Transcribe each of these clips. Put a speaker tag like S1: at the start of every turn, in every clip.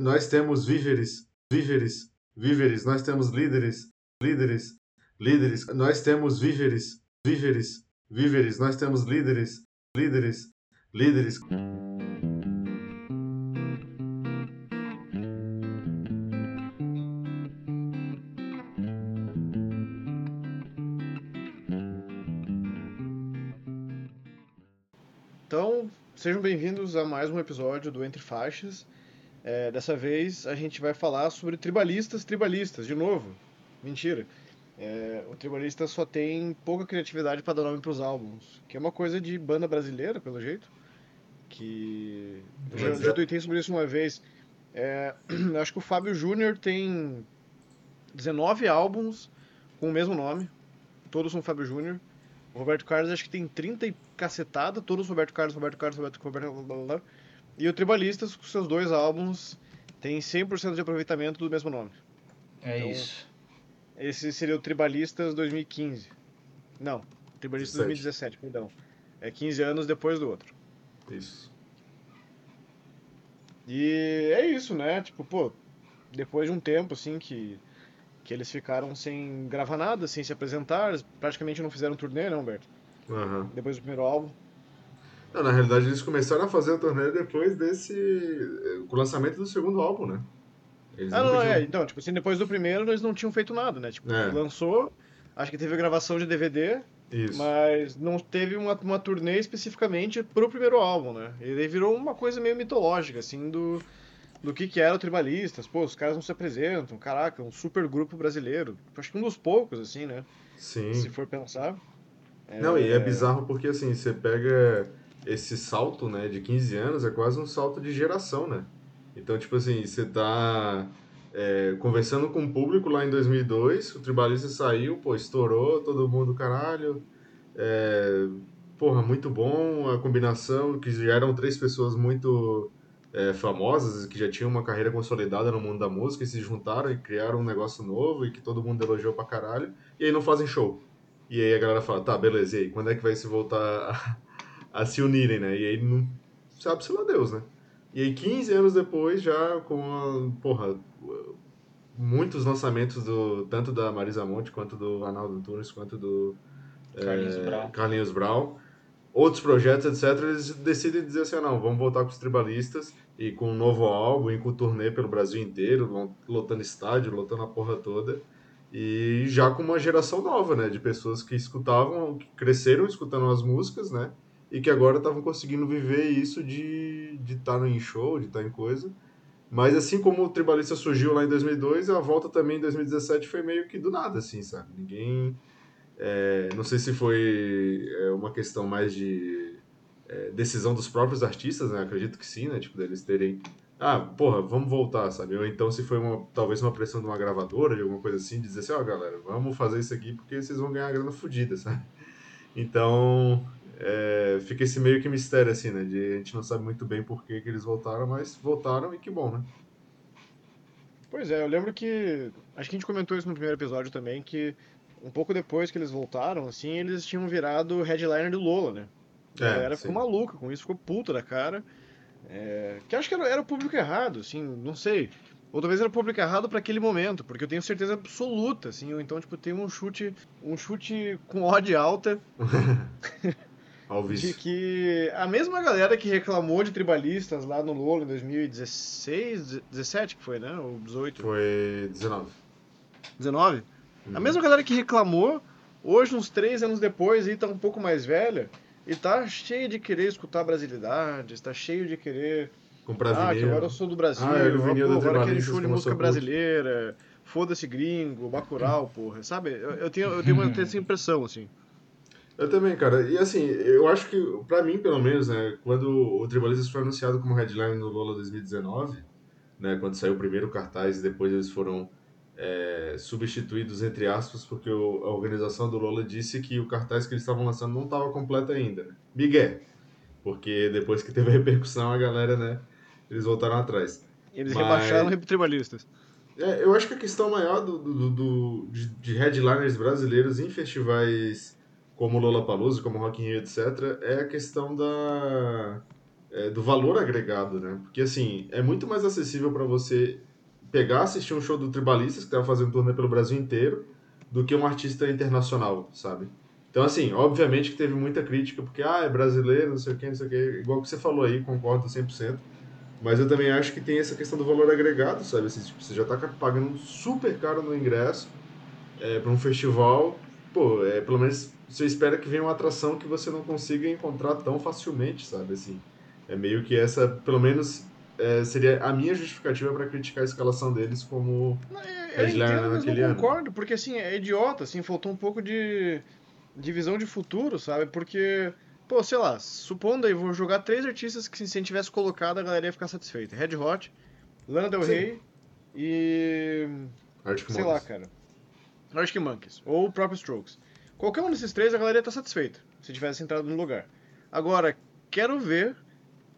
S1: nós temos víveres, víveres, víveres, nós temos líderes, líderes, líderes, nós temos víveres, víveres, víveres, nós temos líderes, líderes, líderes.
S2: Então, sejam bem-vindos a mais um episódio do Entre Faixas. É, dessa vez a gente vai falar sobre tribalistas, tribalistas, de novo. Mentira. É, o tribalista só tem pouca criatividade para dar nome para os álbuns, que é uma coisa de banda brasileira, pelo jeito. Que. Eu já, já tuitei sobre isso uma vez. É, acho que o Fábio Júnior tem 19 álbuns com o mesmo nome, todos são Fábio Júnior. O Roberto Carlos acho que tem 30 e cacetada, todos Roberto Carlos, Roberto Carlos, Roberto, Roberto blá, blá, blá. E o Tribalistas, com seus dois álbuns, tem 100% de aproveitamento do mesmo nome.
S3: É
S2: Então,
S3: isso.
S2: Esse seria o Tribalistas 2015. Não, Tribalistas 2017,
S1: 17.
S2: perdão. É 15 anos depois do outro.
S1: Isso.
S2: E é isso, né? Tipo, pô, depois de um tempo, assim, que, que eles ficaram sem gravar nada, sem se apresentar, praticamente não fizeram turnê, né, Humberto?
S1: Aham.
S2: Depois do primeiro álbum.
S1: Não, na realidade, eles começaram a fazer o torneio depois desse. eh, com o lançamento do segundo álbum, né? Eles
S2: Ah, não, não, é. Então, tipo assim, depois do primeiro eles não tinham feito nada, né? Tipo,
S1: É.
S2: lançou, acho que teve gravação de DVD,
S1: Isso.
S2: mas não teve uma, uma turnê especificamente pro primeiro álbum, né? E daí virou uma coisa meio mitológica, assim, do, do que que era o Tribalistas. Pô, os caras não se apresentam, caraca, um super grupo brasileiro. Acho que um dos poucos, assim, né?
S1: Sim.
S2: Se for pensar.
S1: Não, e é bizarro porque assim, você pega esse salto, né, de 15 anos, é quase um salto de geração, né? Então, tipo assim, você tá é, conversando com o público lá em 2002, o Tribalista saiu, pô, estourou, todo mundo, caralho, é, porra, muito bom a combinação, que já eram três pessoas muito é, famosas, que já tinham uma carreira consolidada no mundo da música, e se juntaram e criaram um negócio novo, e que todo mundo elogiou pra caralho, e aí não fazem show. E aí a galera fala, tá, beleza, e aí, quando é que vai se voltar a, a se unirem, né? E aí não sabe-se lá Deus, né? E aí 15 anos depois, já com a, porra, muitos lançamentos do tanto da Marisa Monte, quanto do Arnaldo Antunes, quanto do
S3: Carlinhos
S1: é,
S3: Brown.
S1: Carlinhos Brown, outros projetos, etc., eles decidem dizer assim, ah, não, vamos voltar com os tribalistas e com um novo álbum, e com turnê pelo Brasil inteiro, lotando estádio, lotando a porra toda. E já com uma geração nova, né? De pessoas que escutavam, que cresceram escutando as músicas, né? E que agora estavam conseguindo viver isso de estar de tá em show, de estar em coisa. Mas assim como o Tribalista surgiu lá em 2002, a volta também em 2017 foi meio que do nada, assim, sabe? Ninguém... é, não sei se foi é, uma questão mais de é, decisão dos próprios artistas, né? Acredito que sim, né? Tipo, deles terem ah, porra, vamos voltar, sabe? Ou então se foi uma, talvez uma pressão de uma gravadora, de alguma coisa assim, de dizer assim, ó, galera, vamos fazer isso aqui porque vocês vão ganhar grana fodida, sabe? Então, é, fica esse meio que mistério, assim, né? De a gente não sabe muito bem por que, que eles voltaram, mas voltaram e que bom, né?
S2: Pois é, eu lembro que. Acho que a gente comentou isso no primeiro episódio também, que um pouco depois que eles voltaram, assim, eles tinham virado headliner do Lola, né? A
S1: É,
S2: galera
S1: sim.
S2: ficou maluca com isso, ficou puta da cara. É, que acho que era, era o público errado, assim, não sei. Ou talvez era o público errado para aquele momento, porque eu tenho certeza absoluta, assim, ou então, tipo, tem um chute, um chute com odd alta
S1: Ao
S2: de que a mesma galera que reclamou de tribalistas lá no Lolo em 2016, 17 que foi, né? Ou 18,
S1: Foi 19.
S2: 19? A
S1: Uhum.
S2: mesma galera que reclamou, hoje, uns três anos depois, e tá um pouco mais velha, e tá cheio de querer escutar brasilidades, tá cheio de querer.
S1: Comprar
S2: ah, que agora eu sou do Brasil,
S1: Ah, eu
S2: pô,
S1: do
S2: agora aquele show de música brasileira, foda-se gringo, Bacurau, porra, sabe? Eu, eu tenho, eu tenho, eu tenho essa impressão, assim.
S1: Eu também, cara. E assim, eu acho que, pra mim, pelo menos, né, quando o Tribalistas foi anunciado como headline no Lola 2019, né, quando saiu o primeiro cartaz e depois eles foram é, substituídos, entre aspas, porque o- a organização do Lola disse que o cartaz que eles estavam lançando não estava completo ainda. Né? Porque depois que teve a repercussão, a galera, né, eles voltaram atrás.
S2: Eles
S1: Mas-
S2: rebaixaram os tribalistas.
S1: É, eu acho que a questão maior do, do- do- de, de headliners brasileiros em festivais como Lollapalooza, como Rock in Rio, etc., é a questão da, é, do valor agregado, né? Porque, assim, é muito mais acessível para você pegar, assistir um show do Tribalistas, que tava fazendo turnê pelo Brasil inteiro, do que um artista internacional, sabe? Então, assim, obviamente que teve muita crítica, porque, ah, é brasileiro, não sei o que, não sei o que, igual que você falou aí, concordo 100%. Mas eu também acho que tem essa questão do valor agregado, sabe? Assim, tipo, você já tá pagando super caro no ingresso é, para um festival, pô, é, pelo menos você espera que venha uma atração que você não consiga encontrar tão facilmente, sabe? Assim, é meio que essa, pelo menos, é, seria a minha justificativa para criticar a escalação deles como
S2: é, headliner naquele ano. Eu concordo, porque assim, é idiota, assim, faltou um pouco de, de visão de futuro, sabe? Porque, pô, sei lá, supondo aí, vou jogar três artistas que se a gente tivesse colocado, a galera ia ficar satisfeita. Red Hot, Lana Del Rey e...
S1: Arctic
S2: sei lá, cara. Arctic Monkeys, ou o próprio Strokes. Qualquer um desses três, a galera ia estar satisfeita, se tivesse entrado no lugar. Agora, quero ver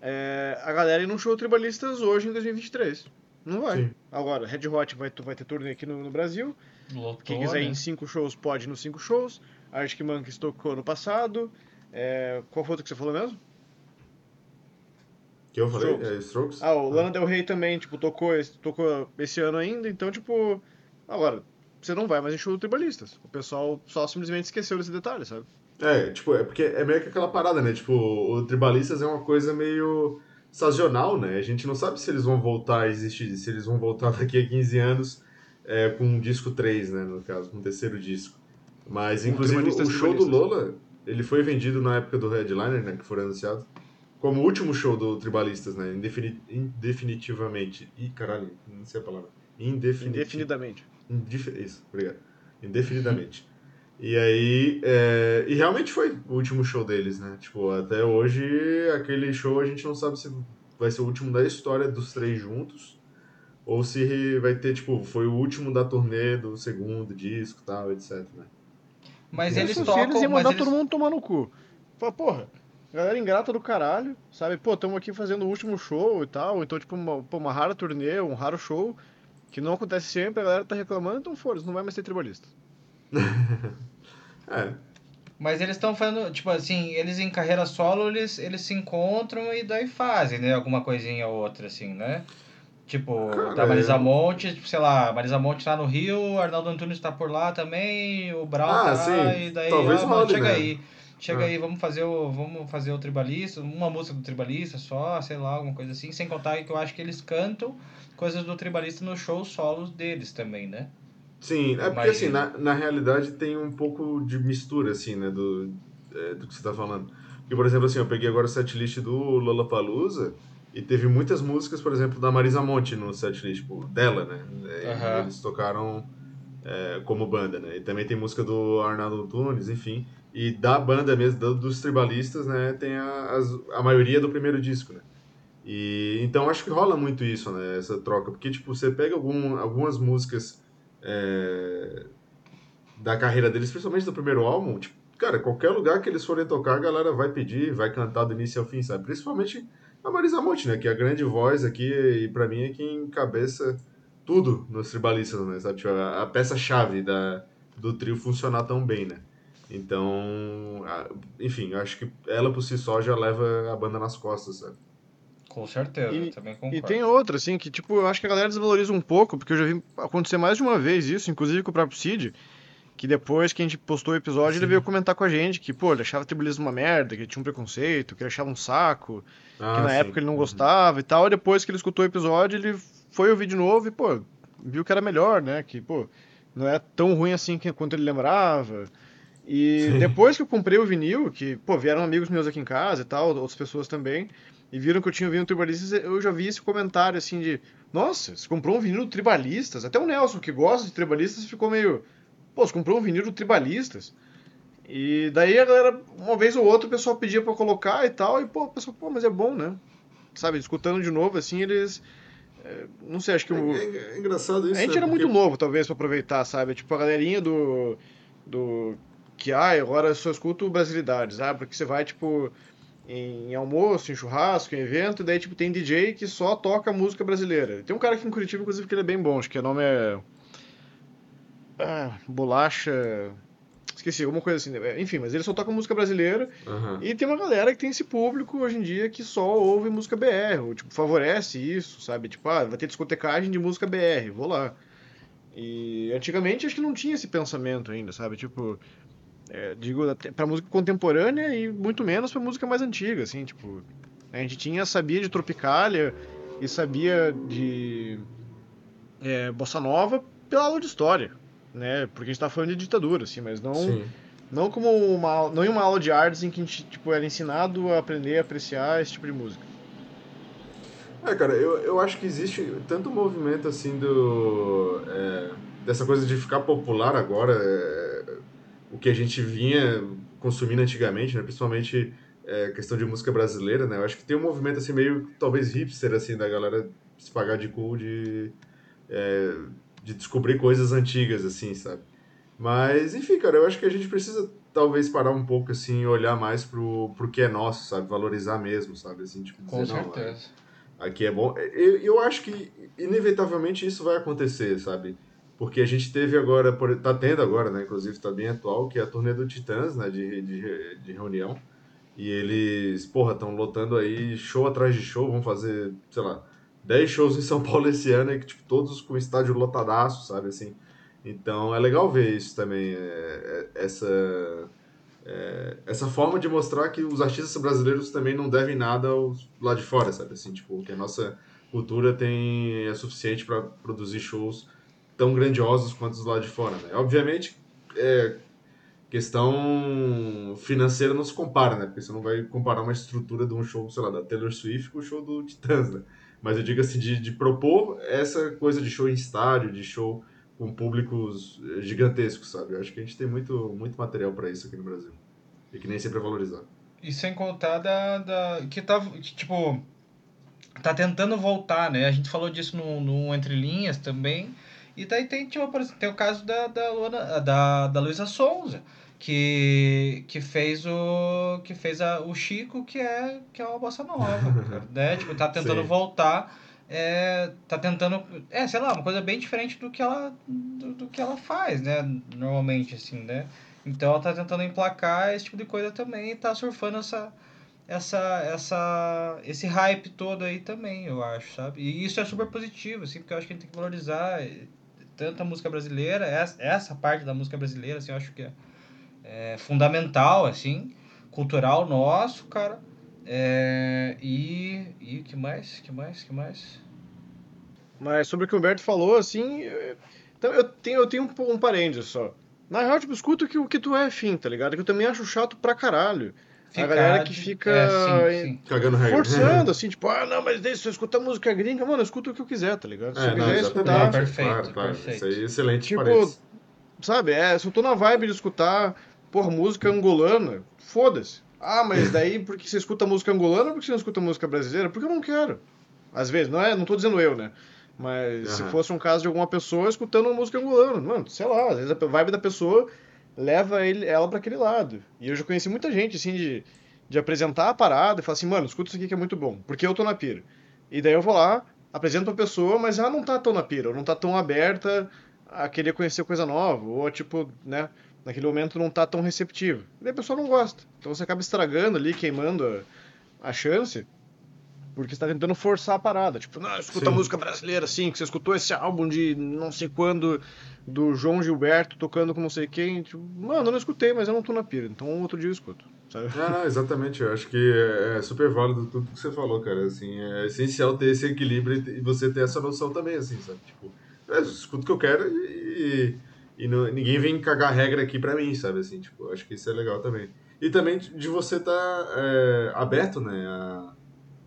S2: é, a galera ir num show tribalistas hoje em 2023. Não vai. Sim. Agora, Red Hot vai, vai ter turnê aqui no, no Brasil. Lotou, Quem quiser né? ir em cinco shows, pode ir nos cinco shows. Arctic Monkeys tocou no passado. É, qual foi o que você falou mesmo?
S1: Que eu falei? Strokes. É, Strokes?
S2: Ah, o Lana Del Rey também, tipo, tocou, tocou esse ano ainda. Então, tipo... Agora, você não vai mais em show tribalistas. O pessoal só simplesmente esqueceu desse detalhe, sabe?
S1: É, tipo, é porque é meio que aquela parada, né? Tipo, o Tribalistas é uma coisa meio sazonal, né? A gente não sabe se eles vão voltar a existir, se eles vão voltar daqui a 15 anos é, com um disco 3, né? No caso, com um terceiro disco. Mas, inclusive, o show do Lola, ele foi vendido na época do Headliner, né? Que foi anunciado. Como o último show do Tribalistas, né? Indefini indefinitivamente. Ih, caralho, não sei a palavra.
S2: Indefinidamente.
S1: Isso, obrigado. Indefinidamente. E aí, é, e realmente foi o último show deles, né? Tipo, até hoje, aquele show a gente não sabe se vai ser o último da história dos três juntos, ou se vai ter, tipo, foi o último da turnê do segundo disco e tal, etc, né?
S2: Mas eles tocam... eles iam mandar eles... todo mundo tomar no cu. Fala, porra, galera ingrata do caralho, sabe? Pô, estamos aqui fazendo o último show e tal, então, tipo, uma, pô, uma rara turnê, um raro show, que não acontece sempre, a galera tá reclamando, então foda não vai mais ter tribalista.
S1: É.
S3: Mas eles estão fazendo, tipo assim, eles em carreira solo, eles, eles se encontram e daí fazem, né? Alguma coisinha ou outra, assim, né? Tipo, Cara, da Marisa Monte, tipo, sei lá, Marisa Monte tá no Rio, Arnaldo Antunes tá por lá também, o Brown ah, tá sim. lá, e daí,
S1: Talvez
S3: ah,
S1: mano,
S3: chega
S1: né?
S3: aí. Chega ah. aí, vamos fazer o vamos fazer o tribalista, uma música do tribalista só, sei lá, alguma coisa assim, sem contar que eu acho que eles cantam coisas do tribalista nos shows solos deles também, né?
S1: Sim, é porque assim, na, na realidade tem um pouco de mistura, assim, né, do, é, do que você tá falando. Porque, por exemplo, assim, eu peguei agora o setlist do Lollapalooza e teve muitas músicas, por exemplo, da Marisa Monte no setlist, tipo, dela, né? Uhum. Eles tocaram é, como banda, né? E também tem música do Arnaldo Tunes, enfim. E da banda mesmo, dos tribalistas, né, tem a, a maioria do primeiro disco, né? E, então acho que rola muito isso, né, essa troca. Porque, tipo, você pega algum, algumas músicas é, da carreira deles, principalmente do primeiro álbum, tipo, cara, qualquer lugar que eles forem tocar, a galera vai pedir, vai cantar do início ao fim, sabe? Principalmente a Marisa Monte, né? Que é a grande voz aqui e para mim é quem encabeça tudo nos tribalistas, né? Sabe? Tipo, a, a peça-chave da, do trio funcionar tão bem, né? Então, enfim, acho que ela por si só já leva a banda nas costas, sabe?
S3: Com certeza, e, também concordo.
S2: E tem outra, assim, que tipo, eu acho que a galera desvaloriza um pouco, porque eu já vi acontecer mais de uma vez isso, inclusive com o próprio Cid, que depois que a gente postou o episódio, Sim. ele veio comentar com a gente que, pô, ele achava o tribalismo uma merda, que ele tinha um preconceito, que ele achava um saco, ah, que na sim. época ele não uhum. gostava e tal, e depois que ele escutou o episódio, ele foi ouvir de novo e, pô, viu que era melhor, né, que, pô, não é tão ruim assim quanto ele lembrava. E sim. depois que eu comprei o vinil, que, pô, vieram amigos meus aqui em casa e tal, outras pessoas também, e viram que eu tinha ouvido Tribalistas, eu já vi esse comentário assim de: Nossa, você comprou um vinil do Tribalistas? Até o Nelson, que gosta de Tribalistas, ficou meio: Pô, você comprou um vinil do Tribalistas? E daí a galera, uma vez ou outra, o pessoal pedia para colocar e tal, e pô, o pessoal, pô, mas é bom, né? Sabe, escutando de novo, assim, eles. É, não sei, acho que. O...
S1: É, é, é engraçado isso.
S2: A gente
S1: né?
S2: era
S1: Porque...
S2: muito novo, talvez, para aproveitar, sabe? Tipo, a galerinha do. do que, ah, agora eu só escuto brasilidades, ah, porque você vai, tipo em almoço, em churrasco, em evento, e daí tipo, tem DJ que só toca música brasileira. Tem um cara aqui em Curitiba, inclusive, que ele é bem bom, acho que o nome é. Ah, bolacha. Esqueci, alguma coisa assim. né? Enfim, mas ele só toca música brasileira.
S1: Aham.
S2: E tem uma galera que tem esse público hoje em dia que só ouve música BR. Ou, tipo, favorece isso, sabe? Tipo, ah, vai ter discotecagem de música BR, vou lá. E antigamente acho que não tinha esse pensamento ainda, sabe? Tipo, é, digo, até pra música contemporânea e muito menos pra música mais antiga, assim, tipo. A gente tinha, sabia de Tropicália e sabia de é, Bossa Nova pela aula de história, né? Porque a gente tá falando de ditadura, assim, mas não,
S1: Sim.
S2: não como uma, não em uma aula de artes em que a gente, tipo, era ensinado a aprender a apreciar esse tipo de música.
S1: É, cara, eu, eu acho que existe tanto movimento assim do. é, dessa coisa de ficar popular agora, é, o que a gente vinha consumindo antigamente, né? Principalmente é, questão de música brasileira, né? Eu acho que tem um movimento assim meio talvez hipster, assim, da galera se pagar de cool de, é, de descobrir coisas antigas, assim, sabe? Mas, enfim, cara, eu acho que a gente precisa talvez parar um pouco, assim, olhar mais pro, pro que é nosso, sabe? Valorizar mesmo, sabe? Assim, tipo,
S3: Com
S1: dizer, não,
S3: certeza.
S1: aqui é bom. Eu, eu acho que, inevitavelmente, isso vai acontecer, sabe? Porque a gente teve agora, por- tá tendo agora, né? Inclusive, tá bem atual, que é a turnê do Titãs, né? De, de, de reunião. E eles, porra, estão lotando aí show atrás de show, vão fazer, sei lá, 10 shows em São Paulo esse ano, e que, tipo, todos com estádio lotadaço, sabe? Assim. Então, é legal ver isso também, é, é, essa... é, essa forma de mostrar que os artistas brasileiros também não devem nada aos, lá de fora, sabe? Assim, tipo, que a nossa cultura tem é suficiente para produzir shows tão grandiosos quanto os lá de fora, né? Obviamente, é, questão financeira não se compara, né? Porque você não vai comparar uma estrutura de um show, sei lá, da Taylor Swift com o show do Titãs, né? Mas eu digo assim, de, de propor essa coisa de show em estádio, de show com públicos eh, gigantescos, sabe? Eu acho que a gente tem muito, muito material para isso aqui no Brasil. E que nem sempre é valorizado.
S3: E sem contar da, da. Que tá. que, Tipo. Tá tentando voltar, né? A gente falou disso no, no Entre Linhas também. E daí tem, tipo, por exemplo, tem o caso da, da, Luana, da, da Luísa Sonza, que, que fez o. que fez a, o Chico, que é, que é uma bossa nova. né? Tipo, tá tentando
S1: Sim.
S3: voltar. É, tá tentando. É, sei lá, uma coisa bem diferente do que ela. do, do que ela faz, né? Normalmente, assim, né? Então ela tá tentando emplacar esse tipo de coisa também e tá surfando essa, essa, essa, esse hype todo aí também, eu acho, sabe? E isso é super positivo, assim, porque eu acho que a gente tem que valorizar eh, tanto a música brasileira, essa, essa parte da música brasileira, assim, eu acho que é, é fundamental, assim, cultural nosso, cara. É, e, e que mais? Que mais? Que mais?
S2: Mas sobre o que o Humberto falou, assim, eu, então eu tenho, eu tenho um, um parênteses só. Na real, tipo, escuta o que, o que tu é afim, tá ligado? Que eu também acho chato pra caralho. A galera que fica
S3: é, sim, sim.
S1: Cagando regra.
S2: forçando, assim, tipo, ah, não, mas daí se eu escutar música gringa, mano, eu escuto o que eu quiser, tá ligado? Se
S1: É,
S2: eu quiser escutar,
S3: perfeito,
S1: claro, claro.
S3: perfeito.
S1: Isso aí é excelente
S2: Tipo,
S1: parênteses.
S2: sabe, é, se eu tô na vibe de escutar, porra, música angolana, foda-se. Ah, mas daí porque você escuta música angolana ou porque você não escuta música brasileira? Porque eu não quero. Às vezes, não é, não tô dizendo eu, né? Mas se
S1: Aham.
S2: fosse um caso de alguma pessoa escutando uma música angolana, mano, sei lá, às vezes a vibe da pessoa leva ele, ela pra aquele lado. E eu já conheci muita gente, assim, de, de apresentar a parada e falar assim, mano, escuta isso aqui que é muito bom, porque eu tô na pira. E daí eu vou lá, apresento pra pessoa, mas ela não tá tão na pira, ou não tá tão aberta a querer conhecer coisa nova, ou tipo, né, naquele momento não tá tão receptivo. E daí a pessoa não gosta. Então você acaba estragando ali, queimando a, a chance, porque você tá tentando forçar a parada. Tipo, não, escuta
S1: Sim.
S2: música brasileira, assim, que você escutou esse álbum de não sei quando, do João Gilberto tocando com não sei quem. Tipo, mano, eu não escutei, mas eu não tô na pira. Então outro dia eu escuto, sabe?
S1: Não, não, exatamente. Eu acho que é é super válido tudo que você falou, cara. Assim, é essencial ter esse equilíbrio e você ter essa noção também, assim, sabe? Tipo, é, eu escuto o que eu quero e, e não- ninguém vem cagar regra aqui pra mim, sabe? Assim, tipo, acho que isso é legal também. E também de você estar aberto, né? A,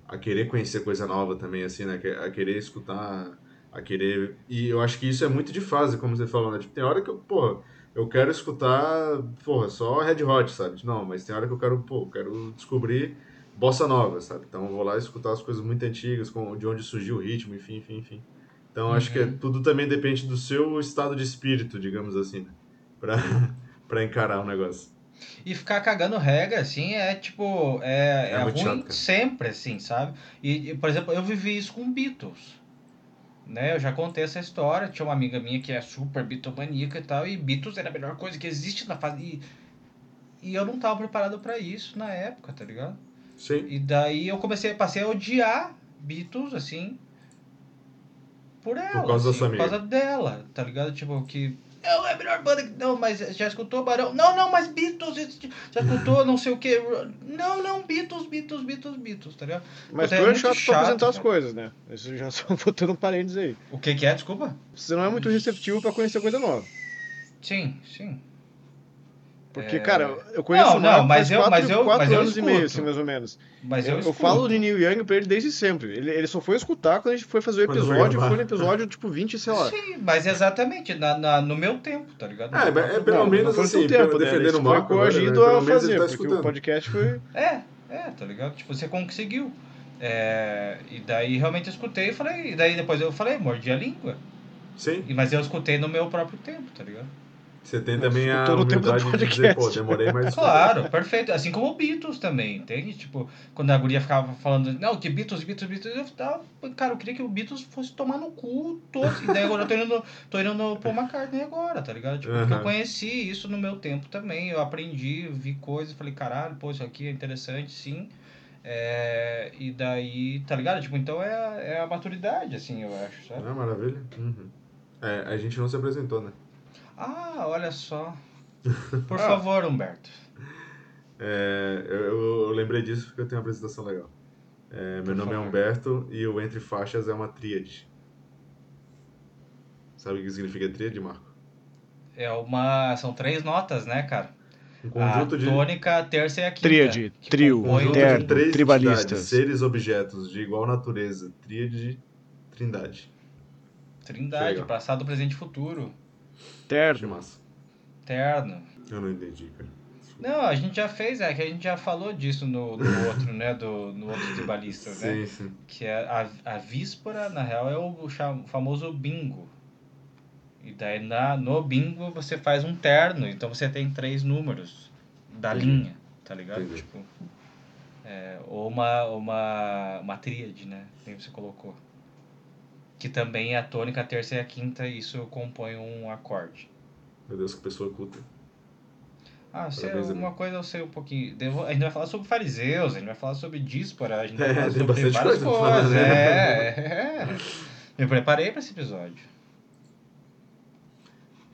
S1: a querer conhecer coisa nova também, assim, né? A querer escutar, a querer... E eu acho que isso é muito de fase, como você falou, né? Tipo, tem hora que eu, porra, eu quero escutar, porra, só Red Hot, sabe? Não, mas tem hora que eu quero, pô, eu quero descobrir bossa nova, sabe? Então eu vou lá escutar as coisas muito antigas, com, de onde surgiu o ritmo, enfim, enfim, enfim. Então eu acho que é,
S3: Uhum.
S1: tudo também depende do seu estado de espírito, digamos assim, né? Pra, pra encarar o negócio.
S3: E ficar cagando regra, assim, é tipo. É,
S1: É
S3: é, ruim
S1: chato,
S3: sempre, assim, sabe? E, e, por exemplo, eu vivi isso com Beatles. né? Eu já contei essa história. Tinha uma amiga minha que é super bitomaníaca e tal, e Beatles era a melhor coisa que existe na fase. E, e eu não tava preparado para isso na época, tá ligado?
S1: Sim.
S3: E daí eu comecei, passei a odiar Beatles, assim, por ela.
S1: Por causa
S3: assim, Por
S1: amiga.
S3: causa dela, tá ligado? Tipo, que. Não, é a melhor banda que. Não, mas já escutou Barão? Não, não, mas Beatles. Já escutou não sei o que. Não, não, Beatles, Beatles, Beatles, Beatles, tá ligado?
S2: Mas tu
S3: é
S2: é chato
S3: chato,
S2: pra apresentar as
S3: cara.
S2: coisas, né? Isso já só botando um parênteses aí.
S3: O que que é? Desculpa?
S2: Você não é muito receptivo pra conhecer coisa nova.
S3: Sim, sim.
S2: Porque,
S3: É.
S2: cara, eu conheço
S3: Não,
S2: o
S3: não,
S2: Marco
S3: mas eu-
S2: quatro,
S3: mas eu-
S2: quatro
S3: mas eu
S2: anos e meio, assim, mais ou menos.
S3: Mas eu,
S2: Eu, eu falo de Neil Young pra ele desde sempre. Ele, ele só foi escutar quando a gente foi fazer o episódio,
S1: gravar.
S2: foi no episódio, tipo, 20, sei lá.
S3: Sim, mas exatamente, na, na- no meu tempo, tá ligado?
S1: É, mas é pelo
S2: Não,
S1: menos
S2: não
S1: assim,
S2: tempo, né?
S1: defendendo o Marco
S2: foi
S1: agora,
S2: coagido
S1: né?
S2: A fazer,
S1: tá
S2: porque o
S1: escutando.
S2: podcast foi...
S3: É, é, tá ligado? Tipo, você conseguiu. É, e daí realmente eu escutei e falei, e daí depois eu falei, mordi a língua.
S1: Sim.
S3: E, mas eu escutei no meu próprio tempo, tá ligado?
S1: Você tem também a humildade de dizer, pô, demorei, mas...
S3: Claro, perfeito. Assim como o Beatles também, entende? Tipo, quando a guria ficava falando, não, que Beatles, Beatles, Beatles, eu tava, cara, eu queria que o Beatles fosse tomar no cu todos. E daí agora eu tô indo no, tô indo no Paul McCartney agora, tá ligado? Tipo, porque eu conheci isso no meu tempo também, eu aprendi, vi coisas, falei, caralho, pô, isso aqui é interessante, sim. É, e daí, tá ligado? Tipo, então é, a- é a maturidade, assim, eu acho, sabe?
S1: Ah, maravilha. Uhum. É, a gente não se apresentou, né?
S3: Ah, olha só. Por
S2: Ah.
S3: favor, Humberto.
S1: É, eu, eu- lembrei disso porque eu tenho uma apresentação legal. É, meu
S3: Por
S1: nome é
S3: favor.
S1: Humberto e o Entre Faixas é uma tríade. Sabe o que significa tríade, Marco?
S3: É uma. São três notas, né, cara?
S1: Um conjunto
S3: a
S1: de,
S3: tônica, a terça e a quinta.
S2: Tríade,
S3: que
S2: trio,
S3: compõem
S1: conjunto
S3: o-
S2: terno,
S1: de três
S2: tribalistas.
S1: seres, objetos de igual natureza. Tríade, trindade.
S3: Trindade, passado, presente e futuro.
S1: Que
S2: Terno.
S1: massa.
S3: Terno.
S1: Eu não entendi, cara.
S3: Não, a gente já fez, é que a gente já falou disso no, no outro, né? Do, no outro tribalistas, né?
S1: Sim, sim.
S3: Que é a, a víspora, na real, é o, o famoso bingo. E daí na, no bingo você faz um terno, então você tem três números da
S1: Entendi.
S3: linha, tá ligado?
S1: Entendi.
S3: Tipo, é, ou uma, uma, uma tríade, né? Nem você colocou. Que também é a tônica, a terça e a quinta, e isso compõe um acorde.
S1: Meu Deus, que pessoa culta.
S3: Ah, sei,
S1: Parabéns,
S3: uma
S1: amigo.
S3: coisa eu sei um pouquinho. Devo- a gente vai falar sobre fariseus, a gente vai falar sobre díspora, a gente vai
S1: É,
S3: falar
S1: tem
S3: sobre
S1: bastante
S3: várias
S1: coisa pra falar,
S3: coisas.
S1: né?
S3: É, é. Eu preparei pra esse episódio.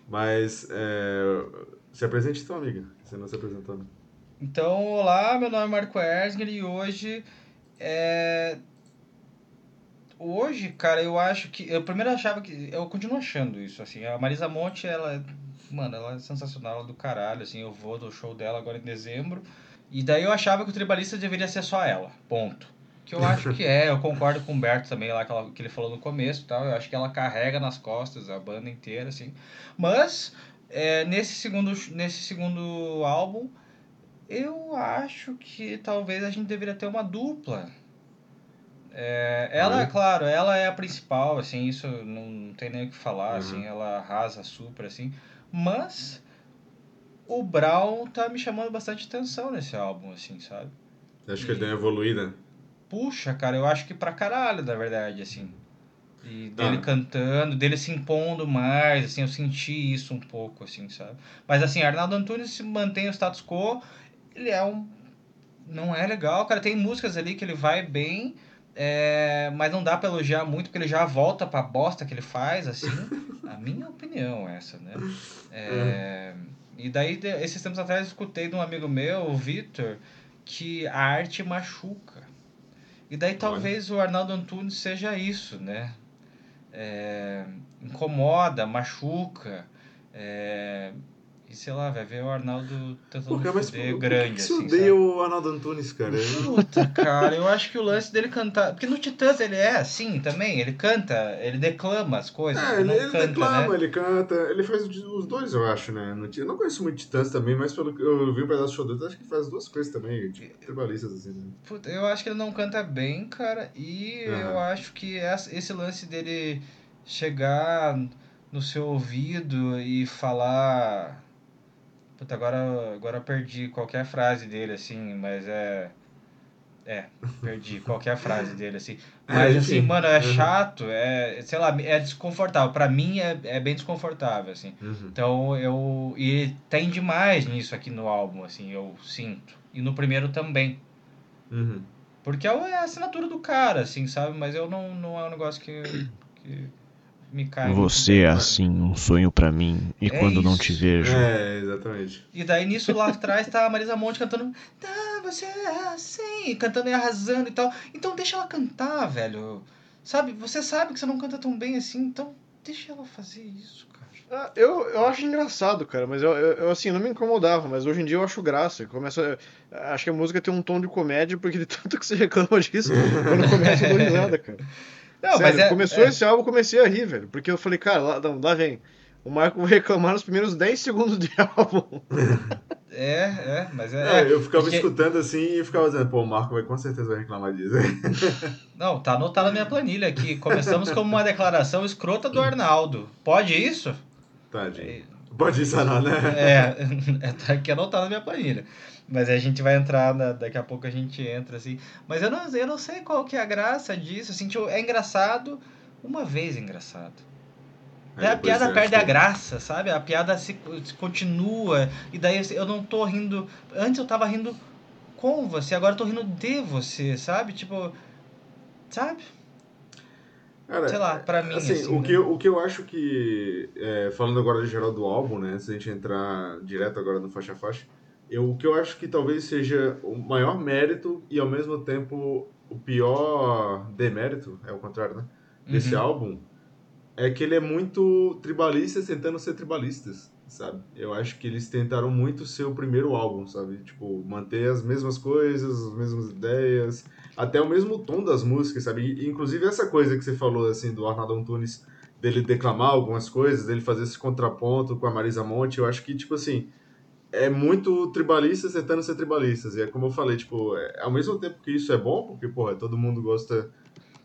S1: Mas, é, se apresente então, amiga. Você não se apresentou?
S3: Então, olá, meu nome é Marco Erzger e hoje é. Hoje, cara, eu acho que. Eu primeiro achava que. Eu continuo achando isso, assim. A Marisa Monte, ela. Mano, ela é sensacional, ela é do caralho, assim. Eu vou do show dela agora em dezembro. E daí eu achava que o tribalista deveria ser só ela. Ponto. Que eu acho que é, eu concordo com o Humberto também, lá que, ela- que ele falou no começo tal. Eu acho que ela carrega nas costas a banda inteira, assim. Mas, é, nesse, segundo, nesse segundo álbum, eu acho que talvez a gente deveria ter uma dupla. É, ela, claro, ela é a principal, assim, isso não, não tem nem o que falar,
S1: Uhum.
S3: assim, ela arrasa super, assim. Mas o Brown tá me chamando bastante atenção nesse álbum, assim, sabe?
S1: Acho que ele deu uma evoluída.
S3: Puxa, cara, eu acho que pra caralho, na verdade, assim. E dele
S1: Ah.
S3: cantando, dele se impondo mais, assim, eu senti isso um pouco, assim, sabe? Mas assim, Arnaldo Antunes se mantém o status quo, ele é um. Não é legal, cara. Tem músicas ali que ele vai bem, é, mas não dá pra elogiar muito, porque ele já volta pra bosta que ele faz, assim. A minha opinião, essa, né? É, E daí, esses tempos atrás, eu escutei de um amigo meu, o Vitor, que a arte machuca. E daí talvez o Arnaldo Antunes seja isso, né? É, incomoda, machuca. é, e sei lá, vai ver o Arnaldo tentando
S1: Pô, mas
S3: fuder grande,
S1: que, que
S3: assim,
S1: odeia o Arnaldo Antunes, cara?
S3: Puta, cara, eu acho que o lance dele cantar. Porque no Titãs ele é assim também, ele canta, ele declama as coisas.
S1: É,
S3: ele
S1: ele,
S3: canta,
S1: declama,
S3: né?
S1: ele canta, ele faz os dois, eu acho, né? Eu não conheço muito Titãs também, mas pelo que eu vi um pedaço do show dele, acho que ele faz as duas coisas também, tipo, tribalistas, assim, né?
S3: Puta, eu acho que ele não canta bem, cara, e
S1: Aham.
S3: eu acho que esse lance dele chegar no seu ouvido e falar. Puta, agora, agora eu perdi qualquer frase dele, assim, mas é. É, perdi qualquer frase dele, assim. É, Mas, assim, mano, é uhum. chato, é, sei lá, é desconfortável. Pra mim é, é bem desconfortável, assim. Uhum. Então eu. E tem demais nisso aqui no álbum, assim, eu sinto. E no primeiro também.
S1: Uhum.
S3: Porque é, é a assinatura do cara, assim, sabe? Mas eu não, não é um negócio que, que.
S4: Você é assim, um sonho para mim, e é quando isso. não te vejo.
S1: É, exatamente.
S3: E daí nisso lá atrás tá a Marisa Monte cantando. Tá, você é assim, cantando e arrasando e tal. Então deixa ela cantar, velho. Sabe? Você sabe que você não canta tão bem assim, então deixa ela fazer isso, cara.
S2: Ah, eu, eu acho engraçado, cara, mas eu, eu, eu, assim, não me incomodava, mas hoje em dia eu acho graça. Começa, acho que a música tem um tom de comédia, porque de tanto que você reclama disso, quando começa eu dou risada, cara. Não, Sério, mas é, começou é... esse álbum, comecei a rir, velho. Porque eu falei, cara, lá, não, lá vem. O Marco vai reclamar nos primeiros 10 segundos de álbum.
S3: É, é, mas é.
S1: é eu ficava porque... escutando assim e ficava dizendo, pô, o Marco vai com certeza vai reclamar disso.
S3: Não, tá anotado na minha planilha aqui. Começamos com uma declaração escrota do Arnaldo. Pode isso?
S1: Pode. É... Pode isso, não, né?
S3: É, tá aqui anotado na minha planilha. Mas a gente vai entrar, na, daqui a pouco a gente entra, assim. Mas eu não, eu não sei qual que é a graça disso, assim, tipo, é engraçado, uma vez engraçado. É, a piada perde a graça, sabe? A piada se, se, continua, e daí eu não tô rindo... Antes eu tava rindo com você, agora eu tô rindo de você, sabe? Tipo, sabe?
S1: Cara, Sei lá, pra mim, assim, assim o, né? que eu, o que eu acho que, é, falando agora de geral do álbum, né, se a gente entrar direto agora no faixa a faixa, eu, o que eu acho que talvez seja o maior mérito e ao mesmo tempo o pior demérito, é o contrário, né? Desse uhum. álbum, é que ele é muito tribalista tentando ser tribalistas, sabe? Eu acho que eles tentaram muito ser o primeiro álbum, sabe? Tipo, manter as mesmas coisas, as mesmas ideias, até o mesmo tom das músicas, sabe? E, inclusive essa coisa que você falou, assim, do Arnaldo Antunes, dele declamar algumas coisas, dele fazer esse contraponto com a Marisa Monte, eu acho que, tipo assim, é muito tribalistas tentando ser tribalistas. E é como eu falei, tipo, é, ao mesmo tempo que isso é bom, porque, porra, todo mundo gosta.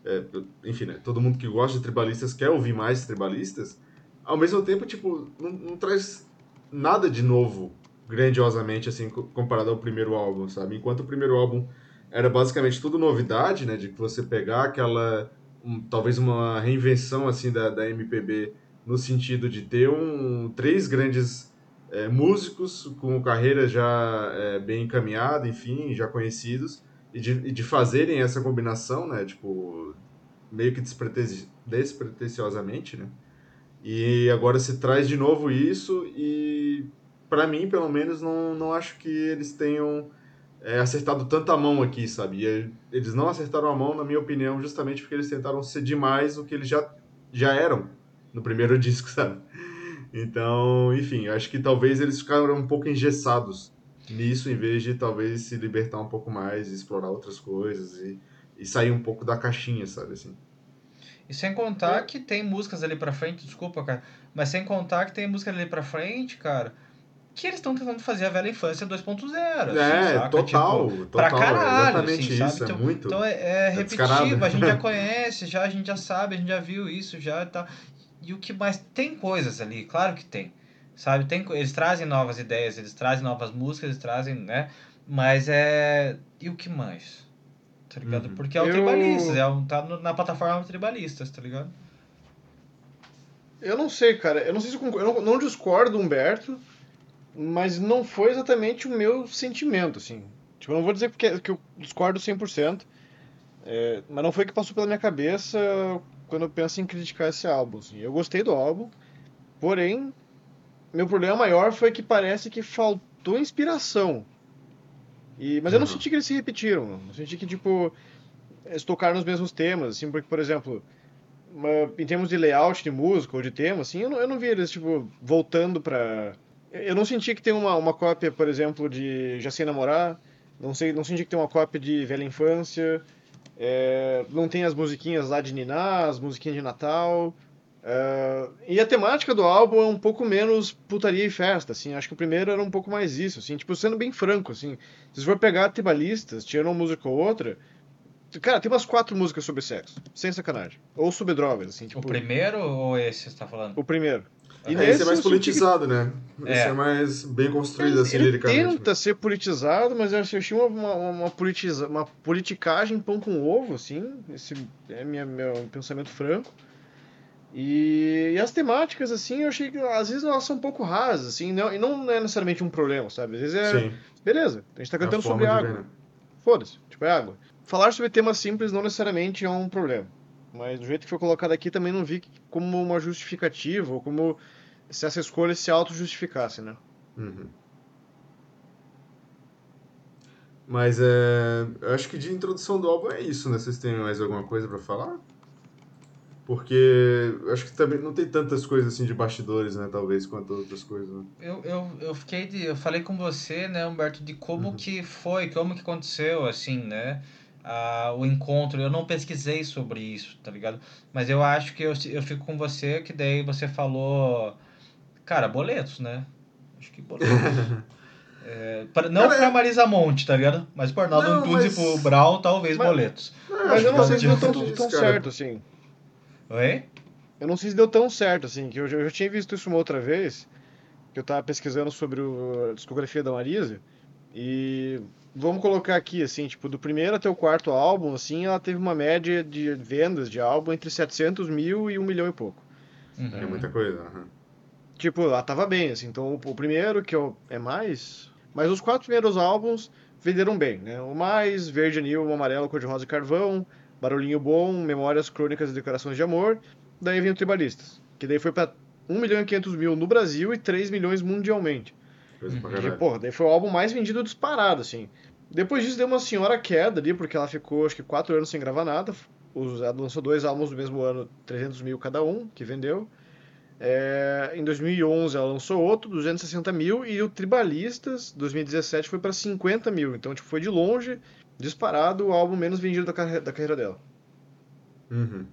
S1: É, enfim, né? Todo mundo que gosta de tribalistas quer ouvir mais tribalistas. Ao mesmo tempo, tipo, não, não traz nada de novo, grandiosamente, assim, comparado ao primeiro álbum, sabe? Enquanto o primeiro álbum era basicamente tudo novidade, né? De você pegar aquela. Um, talvez uma reinvenção, assim, da, da MPB, no sentido de ter um, três grandes é, músicos com carreira já é, bem encaminhada, enfim, já conhecidos, e de, e de fazerem essa combinação, né, tipo, meio que despretensiosamente, né, e agora se traz de novo isso e, para mim, pelo menos, não, não acho que eles tenham é, acertado tanta mão aqui, sabe, e eles não acertaram a mão, na minha opinião, justamente porque eles tentaram ser demais o que eles já, já eram no primeiro disco, sabe. Então, enfim, acho que talvez eles ficaram um pouco engessados nisso, em vez de talvez se libertar um pouco mais, explorar outras coisas e, e sair um pouco da caixinha, sabe assim.
S3: E sem contar é. que tem músicas ali pra frente, desculpa, cara, mas sem contar que tem música ali pra frente, cara, que eles estão tentando fazer a velha infância 2.0. Assim,
S1: é, saca? total, tipo, total. Pra
S3: caralho,
S1: exatamente
S3: assim,
S1: isso,
S3: sabe?
S1: É
S3: então,
S1: muito.
S3: Então é, é, é repetitivo, a gente já conhece, já, a gente já sabe, a gente já viu isso já e tal. E o que mais tem coisas ali, claro que tem. Sabe, tem eles trazem novas ideias, eles trazem novas músicas, eles trazem, né? Mas é e o que mais? Tá ligado? Uhum. Porque é o eu... tribalistas, é um, tá na plataforma tribalistas, tá ligado?
S2: Eu não sei, cara. Eu não sei se eu, concordo, eu não, não discordo do Humberto, mas não foi exatamente o meu sentimento, assim. Tipo, eu não vou dizer que, que eu discordo 100%, é, mas não foi o que passou pela minha cabeça quando eu penso em criticar esse álbum. Assim. Eu gostei do álbum, porém, meu problema maior foi que parece que faltou inspiração. E, mas eu não uhum. senti que eles se repetiram. Eu senti que, tipo, eles tocaram nos mesmos temas, assim, porque, por exemplo, uma, em termos de layout de música ou de tema, assim, eu não, eu não vi eles, tipo, voltando pra... Eu não senti que tem uma, uma cópia, por exemplo, de Já Sei Namorar, não, sei, não senti que tem uma cópia de Velha Infância, é, não tem as musiquinhas lá de Niná, as musiquinhas de Natal. É, e a temática do álbum é um pouco menos putaria e festa, assim. Acho que o primeiro era um pouco mais isso, assim. Tipo, sendo bem franco, assim. Se você for pegar tribalistas, tirando uma música ou outra... Cara, tem umas quatro músicas sobre sexo. Sem sacanagem. Ou sobre drogas, assim. Tipo,
S3: o primeiro ou esse você tá falando?
S2: O primeiro.
S1: E é, esse é mais politizado, né? É. Esse é mais bem construído,
S2: ele,
S1: assim,
S2: ele tenta ser politizado, mas eu achei uma, uma, uma, politiza, uma politicagem pão com ovo, assim. Esse é minha, meu pensamento franco. E, e, as temáticas, assim, eu achei que às vezes elas são um pouco rasas, assim, não, e não é necessariamente um problema, sabe? Às vezes é. Sim. Beleza, a gente tá cantando sobre água. Né? Foda-se, tipo, é água. Falar sobre temas simples não necessariamente é um problema. Mas do jeito que foi colocado aqui também não vi como uma justificativa, ou como se essa escolha se auto-justificasse, né?
S1: Uhum. Mas é. Eu acho que de introdução do álbum é isso, né? Vocês têm mais alguma coisa para falar? Porque acho que também não tem tantas coisas assim de bastidores, né? Talvez, quanto outras coisas. Né?
S3: Eu, eu, eu fiquei de. Eu falei com você, né, Humberto, de como uhum. que foi, como que aconteceu, assim, né? Ah, o encontro. Eu não pesquisei sobre isso, tá ligado? Mas eu acho que eu, eu fico com você, que daí você falou. Cara, boletos, né? Acho que boletos. É, pra, não Cara, pra Marisa Monte, tá ligado? Mas pro Arnaldo Antunes mas... e pro Brown, talvez mas, boletos.
S2: Mas eu não sei se deu tão, tão certo assim.
S3: Oi?
S2: Eu não sei se deu tão certo, assim, que eu já, eu já tinha visto isso uma outra vez, que eu tava pesquisando sobre o, a discografia da Marisa, e vamos colocar aqui, assim, tipo, do primeiro até o quarto álbum, assim, ela teve uma média de vendas de álbum entre 700 mil e um milhão e pouco.
S1: Uhum. É muita coisa, uhum.
S2: Tipo, ela tava bem, assim, então o, primeiro, que eu, é mais... Mas os quatro primeiros álbuns venderam bem, né? O mais, Verde, Anil, Amarelo, Cor-de-Rosa e Carvão, Barulhinho Bom, Memórias, Crônicas e Declarações de Amor. Daí vem o Tribalistas, que daí foi para 1 milhão e 500 mil no Brasil e 3 milhões mundialmente.
S1: Coisa
S2: porra, daí foi o álbum mais vendido disparado, assim. Depois disso deu uma senhora queda ali, porque ela ficou acho que 4 anos sem gravar nada. Ela lançou dois álbuns no mesmo ano, 300 mil cada um, que vendeu. É, em 2011 ela lançou outro, 260 mil, e o Tribalistas, 2017, foi para 50 mil. Então, tipo, foi de longe disparado o álbum menos vendido da, carre da carreira dela.
S1: Uhum.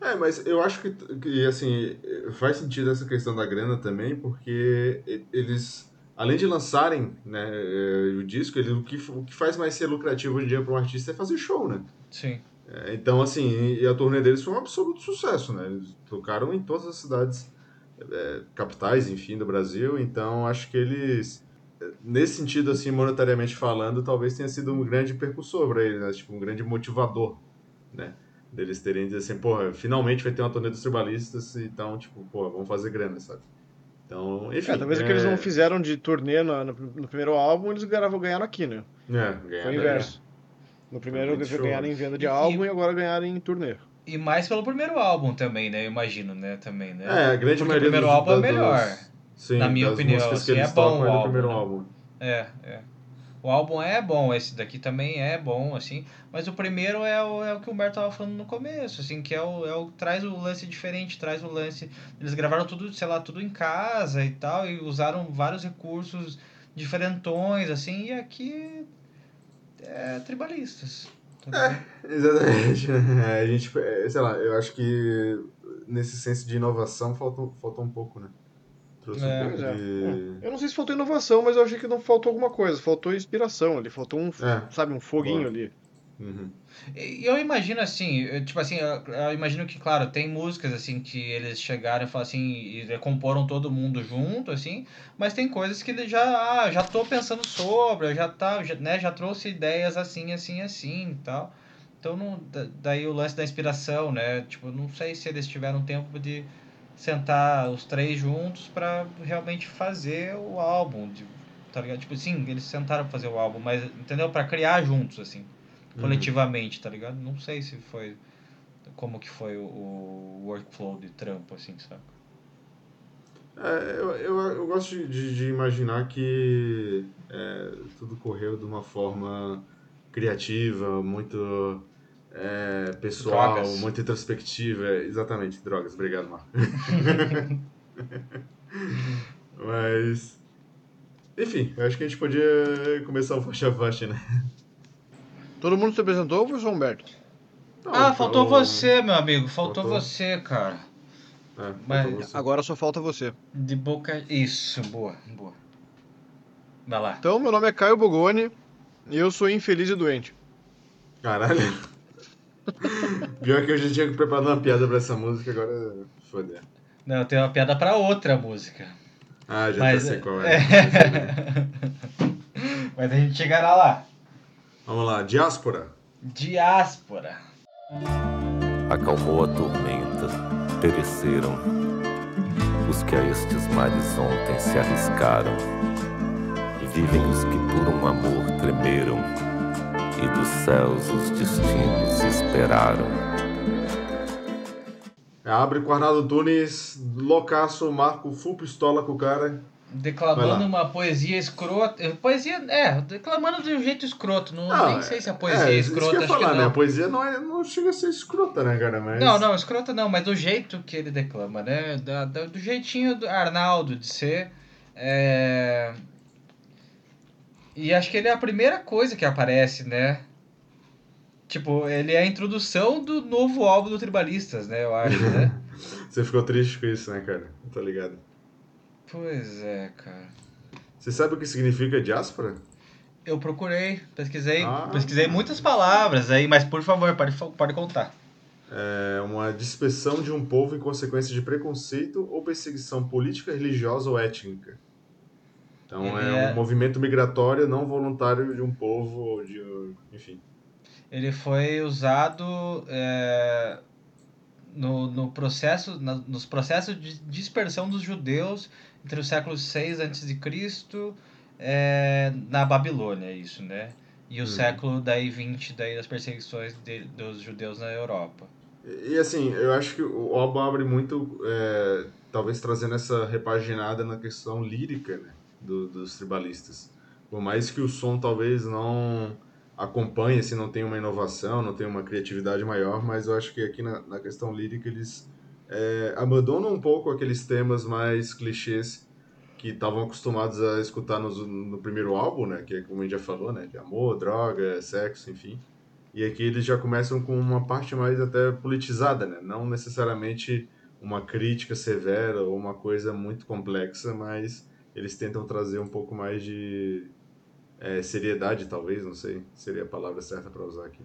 S1: É, mas eu acho que, que, assim, faz sentido essa questão da grana também, porque eles, além de lançarem né, é, o disco, ele, o, que, o que faz mais ser lucrativo hoje em dia para um artista é fazer show, né?
S3: Sim.
S1: É, então, assim, e a turnê deles foi um absoluto sucesso, né? Eles tocaram em todas as cidades é, capitais, enfim, do Brasil, então acho que eles nesse sentido, assim, monetariamente falando, talvez tenha sido um grande percussor para eles, né? Tipo, um grande motivador, né? Deles terem dizer assim, porra, finalmente vai ter uma turnê dos tribalistas, então, tipo, porra, vamos fazer grana, sabe? Então, enfim.
S2: É, talvez
S1: é...
S2: o que eles não fizeram de turnê no, no, no primeiro álbum, eles ganharam, ganharam aqui, né?
S1: É, ganharam.
S2: Foi o inverso. No primeiro eles ganharam em venda de álbum e, e agora ganharam em turnê.
S3: E mais pelo primeiro álbum também, né? Eu imagino, né? Também, né?
S1: É, a grande
S3: Porque
S1: maioria
S3: o primeiro
S1: dos,
S3: álbum é melhor. Dos
S1: Sim,
S3: na minha opinião. Assim, é bom o álbum,
S1: primeiro
S3: né?
S1: álbum.
S3: É, é. O álbum é bom, esse daqui também é bom, assim, mas o primeiro é o, é o que o Humberto tava falando no começo, assim, que é o, é o traz o lance diferente, traz o lance. Eles gravaram tudo, sei lá, tudo em casa e tal, e usaram vários recursos diferentões, assim, e aqui é tribalistas.
S1: Tá é, exatamente. É, a gente, é, sei lá, eu acho que nesse senso de inovação faltou, faltou um pouco, né? Trouxe é, um pouco é. de...
S2: Eu não sei se faltou inovação, mas eu achei que não faltou alguma coisa. Faltou inspiração ali, faltou um, é. sabe, um foguinho Boa. ali.
S1: Uhum.
S3: Eu imagino assim, tipo assim, eu imagino que, claro, tem músicas assim que eles chegaram e falaram assim, e comporam todo mundo junto, assim, mas tem coisas que ele já, ah, já tô pensando sobre, já tá, já, né, já trouxe ideias assim, assim, assim e tal. Então, não, daí o lance da inspiração, né? Tipo, não sei se eles tiveram tempo de sentar os três juntos para realmente fazer o álbum, de, tá ligado? Tipo, sim, eles sentaram pra fazer o álbum, mas, entendeu? para criar juntos, assim, uhum. coletivamente, tá ligado? Não sei se foi, como que foi o, o workflow de trampo, assim, sabe?
S1: É, eu, eu, eu gosto de, de imaginar que é, tudo correu de uma forma criativa, muito é, pessoal, drogas. muito introspectiva. Exatamente, drogas. Obrigado, Marco. Mas. Enfim, eu acho que a gente podia começar o faixa a faixa, né?
S2: Todo mundo se apresentou ou foi só Humberto?
S3: Não, ah, faltou você, meu amigo. Faltou, faltou. você, cara.
S1: É,
S2: Mas você. agora só falta você.
S3: De boca. Isso, boa, boa. Vai lá.
S2: Então, meu nome é Caio Bogoni e eu sou infeliz e doente.
S1: Caralho. Pior que eu já tinha preparado uma piada pra essa música, agora foder.
S3: Não, tem uma piada pra outra música.
S1: Ah, já
S3: Mas,
S1: tá sei qual é.
S3: é. Mas a gente chegará lá.
S1: Vamos lá, diáspora.
S3: Diáspora.
S5: Acalmou a tormenta, pereceram os que a estes mares ontem se arriscaram. Vivem os que por um amor tremeram, e dos céus os destinos esperaram.
S1: Abre com Arnaldo Tunes, loucaço, marco full pistola com o cara.
S3: Declamando uma poesia escrota. Poesia, é, declamando de um jeito escroto. Não, nem sei se a poesia
S1: é,
S3: é,
S1: isso que eu
S3: escrota,
S1: falar,
S3: que
S1: né? A poesia não, é, não chega a ser escrota, né, cara? Mas...
S3: Não, não, escrota não, mas do jeito que ele declama, né? Da- da- do jeitinho do Arnaldo de ser. É... E acho que ele é a primeira coisa que aparece, né? Tipo, ele é a introdução do novo álbum do Tribalistas, né? Eu acho, né?
S1: Você ficou triste com isso, né, cara? Tá ligado?
S3: Pois é, cara.
S1: Você sabe o que significa diáspora?
S3: Eu procurei, pesquisei,
S1: Ah.
S3: pesquisei muitas palavras aí, mas por favor, pode, pode contar.
S1: É uma dispersão de um povo em consequência de preconceito ou perseguição política, religiosa ou étnica. Então é
S3: é-
S1: um movimento migratório não voluntário de um povo ou de. Enfim.
S3: Ele foi usado é, no, no processo, na- nos processos de dispersão dos judeus entre os séculos 6 a.C. é, na Babilônia, isso, né? E o
S1: Hum.
S3: século daí 20 daí das perseguições de- dos judeus na Europa.
S1: E, assim, eu acho que o álbum abre muito, é, talvez trazendo essa repaginada na questão lírica né, do- dos tribalistas. Por mais que o som talvez não acompanhe, assim, não tenha uma inovação, não tenha uma criatividade maior, mas eu acho que aqui na, na questão lírica eles é, abandonam um pouco aqueles temas mais clichês que estavam acostumados a escutar nos- no, primeiro álbum, né? Que é como a gente já falou, né? De amor, droga, sexo, enfim. E aqui eles já começam com uma parte mais até politizada, né? Não necessariamente uma crítica severa ou uma coisa muito complexa, mas eles tentam trazer um pouco mais de é, seriedade, talvez, não sei, seria a palavra certa para usar aqui.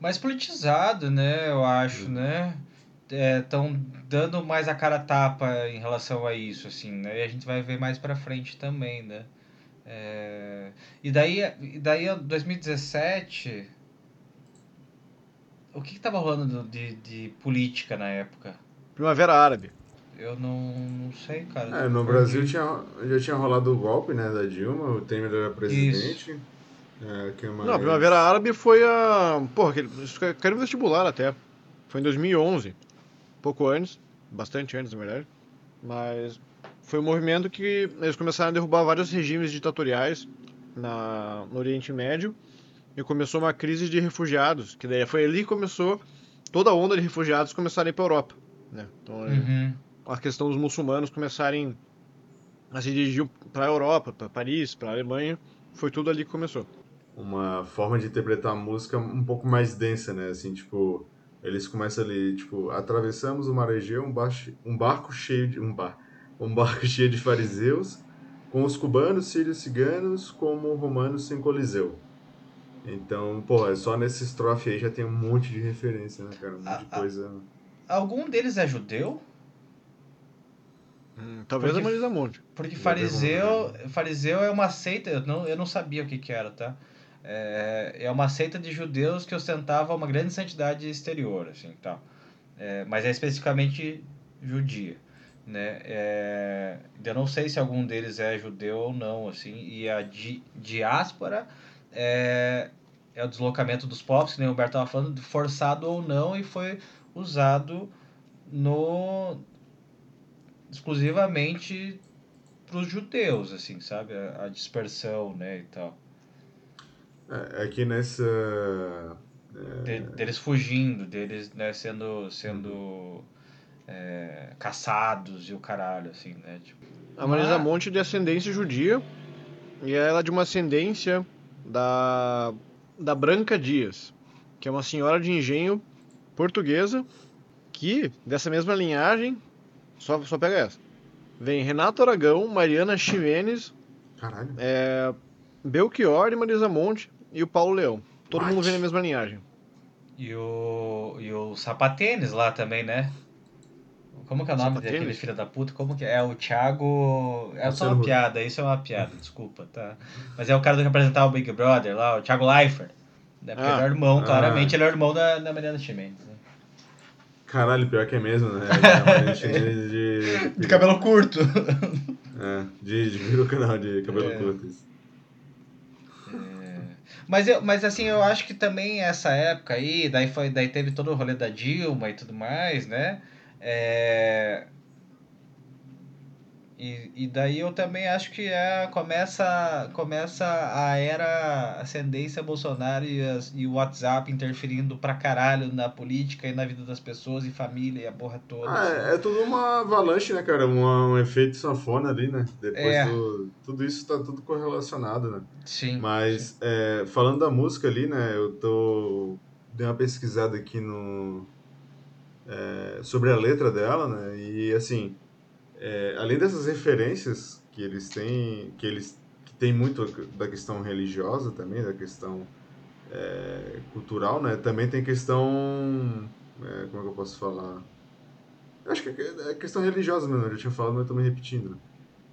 S3: Mais politizado, né? Eu acho, né? Estão dando mais a cara a tapa em relação a isso, assim, né? E a gente vai ver mais pra frente também, né? É, E daí, e daí, em 2017, o que que tava rolando de, de política na época?
S2: Primavera Árabe.
S3: Eu não, não sei, cara.
S1: É, no Brasil tinha, já tinha rolado o golpe, né, da Dilma, o Temer era presidente. É, que mais?
S2: Não, a Primavera Árabe foi a. Porra, caiu no vestibular até. Foi em 2011. Pouco antes. Bastante antes, na verdade. Mas foi um movimento que eles começaram a derrubar vários regimes ditatoriais na, no Oriente Médio. E começou uma crise de refugiados. Que daí foi ali que começou toda a onda de refugiados começarem a para Europa. Né? Então,
S3: Uhum.
S2: a questão dos muçulmanos começarem a se dirigir para a Europa, para Paris, para a Alemanha. Foi tudo ali que começou.
S1: uma forma de interpretar a música um pouco mais densa, né? Assim, tipo, eles começam ali, tipo, atravessamos o mar Egeu, um, barco, um barco cheio de um bar, um barco cheio de fariseus, com os cubanos, sírios, ciganos, como romanos sem coliseu. Então, pô, é só nesse estrofe aí já tem um monte de referência, né, cara? Um monte de
S3: Ah, ah.
S1: coisa.
S3: Algum deles é judeu?
S2: Hum, talvez
S3: Porque-
S2: a Marisa Monte.
S3: Porque fariseu, fariseu é uma seita, eu não, eu não sabia o que, que era, tá? É, é uma seita de judeus que ostentava uma grande santidade exterior, assim, tal. É, mas é especificamente judia, né? É, eu não sei se algum deles é judeu ou não, assim. E a di, diáspora é, é o deslocamento dos povos, que nem o Humberto estava falando, forçado ou não, e foi usado no exclusivamente para os judeus, assim, sabe? A, a dispersão, né, e tal.
S1: É, aqui nessa.
S3: De- deles fugindo, deles né, sendo, sendo é, caçados e o caralho, assim, né? Tipo,
S2: A Marisa
S3: Mas-
S2: Monte é de ascendência judia e ela é de uma ascendência da, da Branca Dias, que é uma senhora de engenho portuguesa que, dessa mesma linhagem, só, só pega essa, vem Renato Aragão, Mariana Ximenes,
S1: Caralho.
S2: é, Belchior e Marisa Monte e o Paulo Leão. Todo
S1: What?
S2: mundo vem na mesma linhagem.
S3: E o, e o Sapatênis lá também, né? Como que é o nome
S2: Sapatênis?
S3: daquele filho da puta? Como que é? É o Thiago. É só uma piada, isso é uma piada, desculpa, tá? Mas é o cara do que apresentar o Big Brother lá, o Thiago Leifert. Né? Porque
S2: Ah.
S3: ele é o irmão,
S1: Ah.
S3: claramente ele é o irmão da, da Mariana Chimenez. Né?
S1: Caralho, pior que é mesmo, né? É de.
S3: De cabelo curto.
S1: É, de, de peruca não, de cabelo
S3: É.
S1: curto. isso.
S3: Mas, eu, mas assim, eu acho que também essa época aí, daí, foi, daí teve todo o rolê da Dilma e tudo mais, né? É... E, e daí eu também acho que é, começa, começa a era ascendência Bolsonaro e, as- e o WhatsApp interferindo pra caralho na política e na vida das pessoas e família e a porra toda.
S1: Ah,
S3: assim.
S1: é, é tudo uma avalanche, né, cara? Um, um efeito sanfona ali, né? Depois
S3: É.
S1: do. Tudo isso tá tudo correlacionado, né?
S3: Sim.
S1: Mas, é, falando da música ali, né? Eu tô. Dei uma pesquisada aqui no. é, sobre a letra dela, né? E assim. É, além dessas referências que eles têm. Que eles. Que tem muito da questão religiosa também, da questão é, cultural, né? Também tem questão. é, como é que eu posso falar? Eu acho que é é questão religiosa mesmo, eu já tinha falado, mas eu tô me repetindo.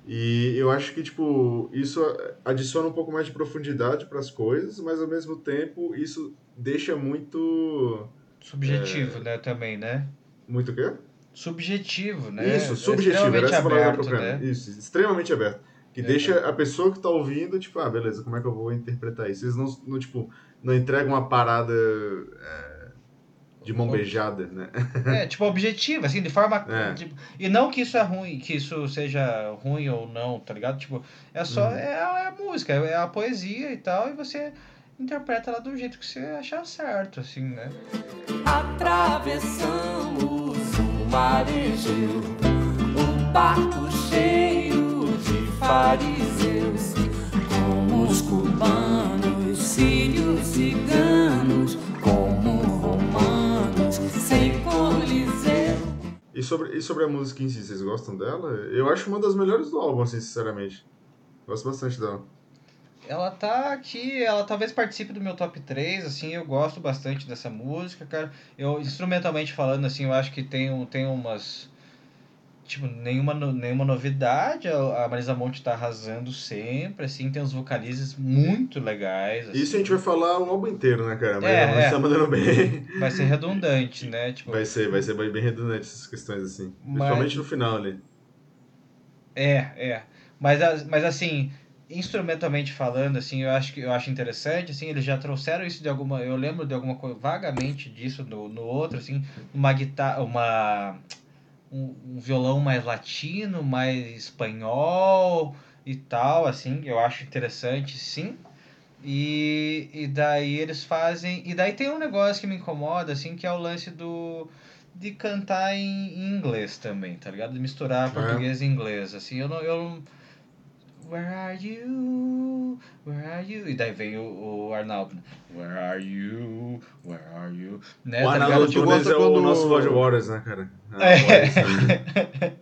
S1: E eu acho que, tipo, isso adiciona um pouco mais de profundidade para as coisas, mas ao mesmo tempo isso deixa muito.
S3: Subjetivo, né, também, né?
S1: Muito o quê?
S3: Subjetivo, né?
S1: Isso,
S3: É
S1: subjetivo, era
S3: extremamente
S1: essa palavra
S3: aberto,
S1: procurando.
S3: né?
S1: Isso, extremamente aberto. Que
S3: É.
S1: deixa a pessoa que tá ouvindo, tipo, ah, beleza, como é que eu vou interpretar isso? Eles não, não tipo, não entregam uma parada é, de mão beijada, né?
S3: É, tipo, objetivo, assim, de forma.
S1: É.
S3: tipo, e não que isso é ruim, que isso seja ruim ou não, tá ligado? Tipo, é só.
S1: Uhum.
S3: É, a- é a música, é a poesia e tal, e você interpreta ela do jeito que você achar certo, assim, né?
S6: Atravessamos Egeu, um barco cheio de fariseus, como os cubanos, sírios, ciganos, como romanos, sem coliseu.
S1: E sobre, e sobre a música em si, vocês gostam dela? Eu acho uma das melhores do álbum, assim, sinceramente. Gosto bastante dela.
S3: Ela tá aqui, ela talvez participe do meu top 3, assim, eu gosto bastante dessa música, cara. Eu, instrumentalmente falando, assim, eu acho que tem, tem umas. Tipo, nenhuma, nenhuma novidade. A Marisa Monte tá arrasando sempre, assim, tem uns vocalizes muito legais. Assim.
S1: Isso a gente vai falar o álbum inteiro, né, cara? Mas
S3: É, é.
S1: tá mandando bem.
S3: Vai ser redundante, né? Tipo,
S1: Vai ser, vai ser bem redundante essas questões, assim.
S3: Mas-
S1: Principalmente no final ali.
S3: É, é. Mas, mas assim, instrumentalmente falando, assim, eu acho que eu acho interessante, assim, eles já trouxeram isso de alguma, eu lembro de alguma coisa vagamente disso no, no outro, assim, uma guitarra, uma um, um violão mais latino, mais espanhol e tal, assim, eu acho interessante, sim. E, e daí eles fazem, e daí tem um negócio que me incomoda, assim, que é o lance do de cantar em, em inglês também, tá ligado? De misturar
S1: É.
S3: português e inglês, assim, eu não, eu não... Where are you? Where are you? E daí vem o, o Arnaldo. né? Where are you? Where are you? Né,
S1: o
S3: tá
S1: Arnaldo
S3: ligado? Tipo,
S1: Tunes é o
S2: quando-
S1: nosso Roger Waters, né, cara?
S3: É.
S1: né?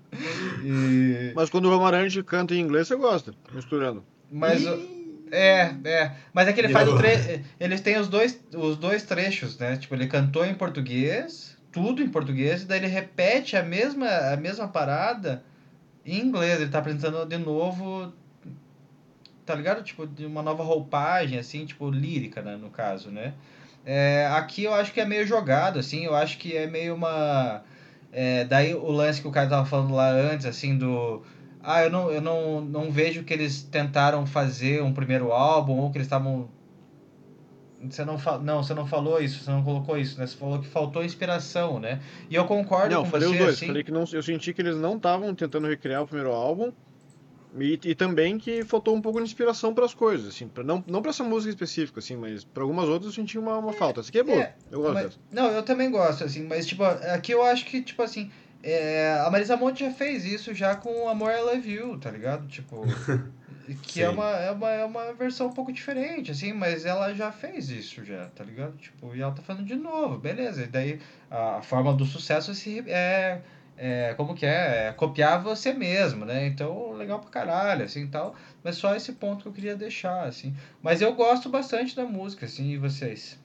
S3: e-
S2: Mas quando o Amarante canta em inglês, você gosta, misturando.
S3: Mas o- é, é, mas é que ele faz o tre... ele tem os dois os dois trechos, né? Tipo, ele cantou em português, tudo em português, e daí ele repete a mesma a mesma parada em inglês. Ele tá apresentando de novo tá ligado? Tipo, de uma nova roupagem assim, tipo lírica, né, no caso, né? É, aqui eu acho que é meio jogado, assim, eu acho que é meio uma. é, daí o lance que o cara tava falando lá antes, assim, do. Ah, eu não, eu não, não vejo que eles tentaram fazer um primeiro álbum ou que eles estavam. Você não, fa... não, você não falou isso, você não colocou isso, né? Você falou que faltou inspiração, né? E eu concordo
S2: não,
S3: com
S2: falei
S3: você,
S2: os dois.
S3: assim.
S2: Falei que não, eu senti que eles não estavam tentando recriar o primeiro álbum. E, e também que faltou um pouco de inspiração para as coisas, assim, pra, não, não para essa música específica, assim, mas para algumas outras eu senti uma, uma falta. Essa aqui é boa,
S3: É,
S2: eu gosto
S3: Mas-
S2: dessa.
S3: não, eu também gosto, assim, mas tipo, aqui eu acho que, tipo assim, é, a Marisa Monte já fez isso já com Amor I Love You, tá ligado? Tipo. que é uma, é, uma, é uma versão um pouco diferente, assim, mas ela já fez isso já, tá ligado? Tipo, e ela tá falando de novo, beleza. E daí a, a forma do sucesso se, é, é. Como que é? é? Copiar você mesmo, né? Então, legal pra caralho, assim tal. Mas só esse ponto que eu queria deixar, assim. Mas eu gosto bastante da música, assim, e vocês?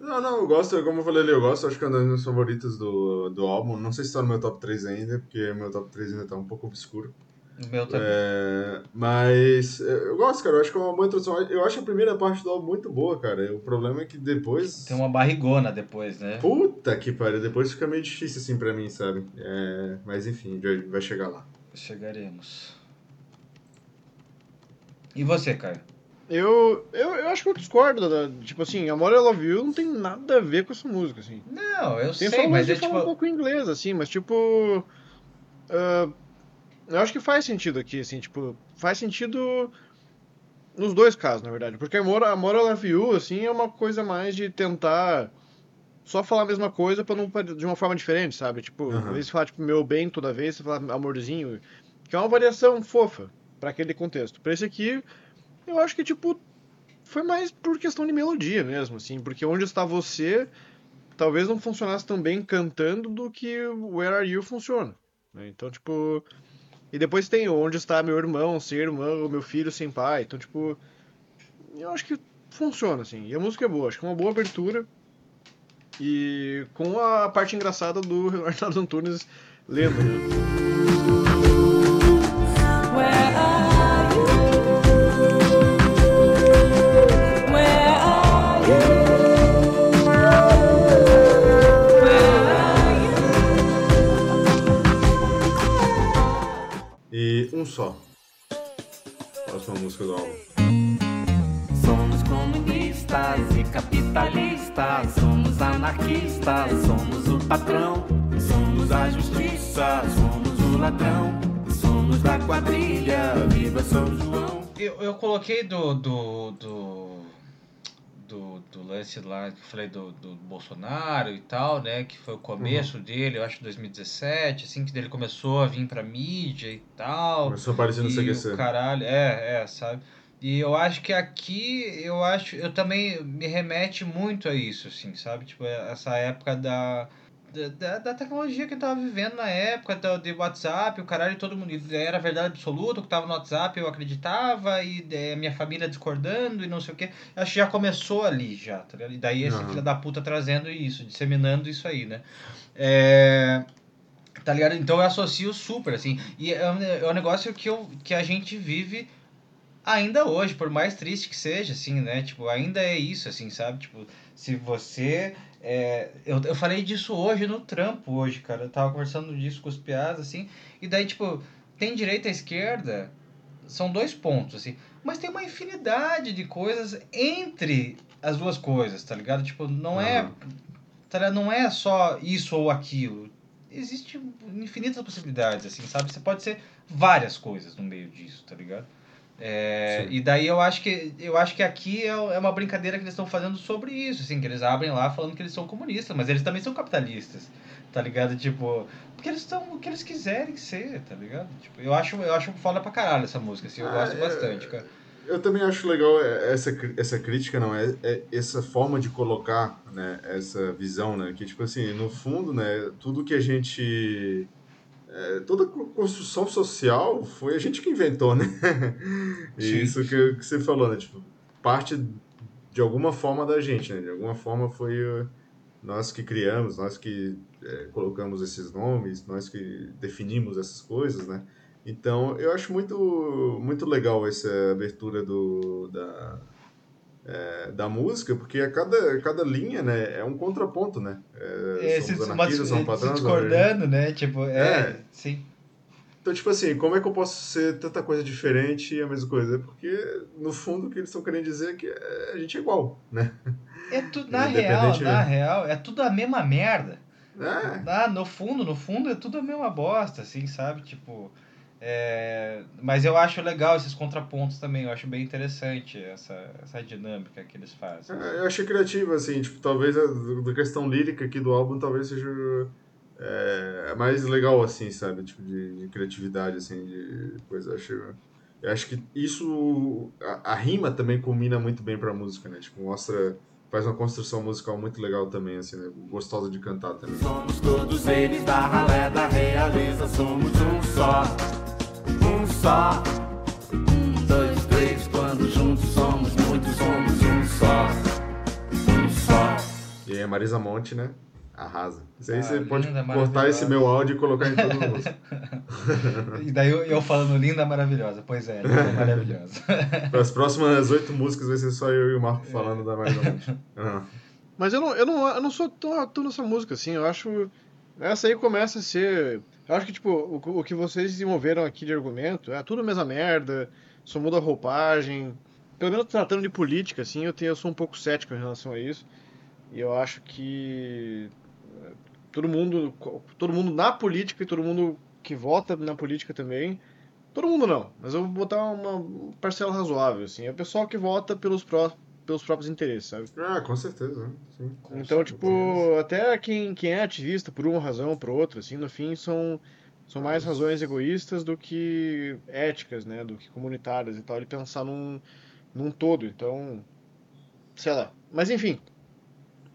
S1: Não, não, eu gosto, como eu falei ali, eu gosto, acho que é uma das minhas favoritas do, do álbum. Não sei se tá no meu top 3 ainda, porque meu top 3 ainda tá um pouco obscuro.
S3: O meu também.
S1: É, mas é, eu gosto, cara, eu acho que é uma boa introdução. Eu acho a primeira parte do álbum muito boa, cara. O problema é que depois.
S3: Tem uma barrigona depois, né?
S1: Puta que pariu, depois fica meio difícil assim pra mim, sabe? É, mas enfim, vai- vai chegar lá.
S3: Chegaremos. E você, Caio?
S2: Eu, eu, eu acho que eu discordo. Da, tipo assim, Amor I Love You não tem nada a ver com essa música, assim.
S3: Não, eu
S2: Tem
S3: sei,
S2: só
S3: mas é tipo.
S2: um pouco inglês, assim, mas tipo. ah, eu acho que faz sentido aqui, assim, tipo, faz sentido nos dois casos, na verdade. Porque Amor, Amor I Love You, assim, é uma coisa mais de tentar só falar a mesma coisa pra não, de uma forma diferente, sabe? Tipo,
S1: Aham.
S2: em vez de falar, tipo, meu bem toda vez, você fala amorzinho, que é uma variação fofa pra aquele contexto. Pra esse aqui, eu acho que, tipo, foi mais por questão de melodia mesmo, assim, porque onde está você talvez não funcionasse tão bem cantando do que Where Are You funciona. né? Então, tipo. E depois tem Onde está meu irmão, sem irmã, ou meu filho sem pai. Então, tipo. Eu acho que funciona, assim. E a música é boa, acho que é uma boa abertura. E com a parte engraçada do Leonardo Antunes lendo, né?
S1: Um só. Próxima música do álbum.
S7: Somos comunistas e capitalistas, somos anarquistas, somos o patrão, somos a justiça, somos o ladrão, somos da quadrilha, viva São João.
S3: Eu, eu coloquei do, do, do, do, do lance lá que eu falei do, do Bolsonaro e tal, né? Que foi o começo dele, eu acho 2017, assim, que ele começou a vir pra mídia e tal.
S1: Começou aparecendo no
S3: e
S1: CQC.
S3: caralho, é, é, sabe? E eu acho que aqui, eu acho, eu também me remete muito a isso, assim, sabe? Tipo, essa época da, da- da, tecnologia que tava vivendo na época, do, de WhatsApp, o caralho, todo mundo, era verdade absoluta, o que tava no WhatsApp eu acreditava, e é, minha família discordando, e não sei o quê. Acho que já começou ali, já, tá ligado? E daí esse
S1: Aham.
S3: filho da puta trazendo isso, disseminando isso aí, né? É... Tá ligado? Então eu associo super, assim. E é um, é um negócio que, eu, que a gente vive ainda hoje, por mais triste que seja, assim, né? Tipo, ainda é isso, assim, sabe? Tipo, se você. É, eu, eu falei disso hoje no trampo, hoje, cara. Eu tava conversando disso com os piadas, assim. E daí, tipo, tem direita e esquerda, são dois pontos, assim. Mas tem uma infinidade de coisas entre as duas coisas, tá ligado? Tipo, não é.
S1: Aham.
S3: Tá ligado? Não é só isso ou aquilo. Existe infinitas possibilidades, assim, sabe? Você pode ser várias coisas no meio disso, tá ligado? É, e daí eu acho que eu acho que aqui é, é uma brincadeira que eles estão fazendo sobre isso, assim, que eles abrem lá falando que eles são comunistas, mas eles também são capitalistas, tá ligado? Tipo, porque eles estão o que eles quiserem ser, tá ligado? Tipo, eu acho eu acho foda pra caralho essa música, assim, eu
S1: Ah,
S3: gosto
S1: é-
S3: bastante, cara.
S1: Eu também acho legal é, essa, essa crítica, não, é, é essa forma de colocar, né, essa visão, né, que tipo assim, no fundo, né, tudo que a gente, é, toda co- construção social foi a gente que inventou, né, isso que, que você falou, né, tipo, parte de alguma forma da gente, né, de alguma forma foi uh, nós que criamos, nós que é, colocamos esses nomes, nós que definimos essas coisas, né, então, eu acho muito, muito legal essa abertura do, da, é, da música, porque a cada, cada linha né, é um contraponto, né? É,
S3: É, se,
S1: patrões,
S3: discordando, né? Tipo, é,
S1: É.
S3: sim.
S1: Então, tipo assim, como é que eu posso ser tanta coisa diferente e a mesma coisa? É porque, no fundo, o que eles estão querendo dizer é que a gente é igual, né?
S3: É tudo, na real, na
S1: né?
S3: real, é tudo a mesma merda.
S1: É,
S3: Ah, no fundo, no fundo é tudo a mesma bosta, assim, sabe? Tipo. É, Mas eu acho legal esses contrapontos também, eu acho bem interessante essa, essa dinâmica que eles fazem.
S1: É, eu achei criativo, assim, tipo, talvez a da questão lírica aqui do álbum talvez seja é, mais legal, assim, sabe? Tipo, de, de criatividade, assim, de coisa. Eu acho, eu acho que isso. A, a rima também combina muito bem pra música, né? Tipo, mostra. Faz uma construção musical muito legal também, assim, né? Gostosa de cantar também.
S7: Somos todos eles da ralé da realeza, somos um só, só. Um, dois, três, quando juntos somos muitos, somos um só, um só.
S1: Marisa Monte, né? Arrasa. Isso aí
S3: Ah,
S1: você pode
S3: linda,
S1: cortar esse meu áudio e colocar em a música.
S3: E daí eu, eu falando linda, maravilhosa. Pois é, linda, maravilhosa.
S1: Para as próximas oito músicas vai ser só eu e o Marco falando da Marisa Monte. Ah.
S2: Mas eu não, eu não, eu não sou tão tão nessa música, assim. Eu acho. Essa aí começa a ser. Eu acho que, tipo, o, o que vocês desenvolveram aqui de argumento é tudo a mesma merda, só muda a roupagem. Pelo menos tratando de política, assim, eu, tenho, eu sou um pouco cético em relação a isso. E eu acho que. eh, Todo mundo, todo mundo na política e todo mundo que vota na política também. Todo mundo não, mas eu vou botar uma parcela razoável, assim. É o pessoal que vota pelos, pró pelos próprios interesses, sabe?
S1: Ah, com certeza. né? Sim.
S2: Então, tipo, até quem, quem é ativista por uma razão ou por outra, assim, no fim são, são mais razões egoístas do que éticas, né? Do que comunitárias e tal, ele pensar num, num todo. Então, sei lá. Mas enfim,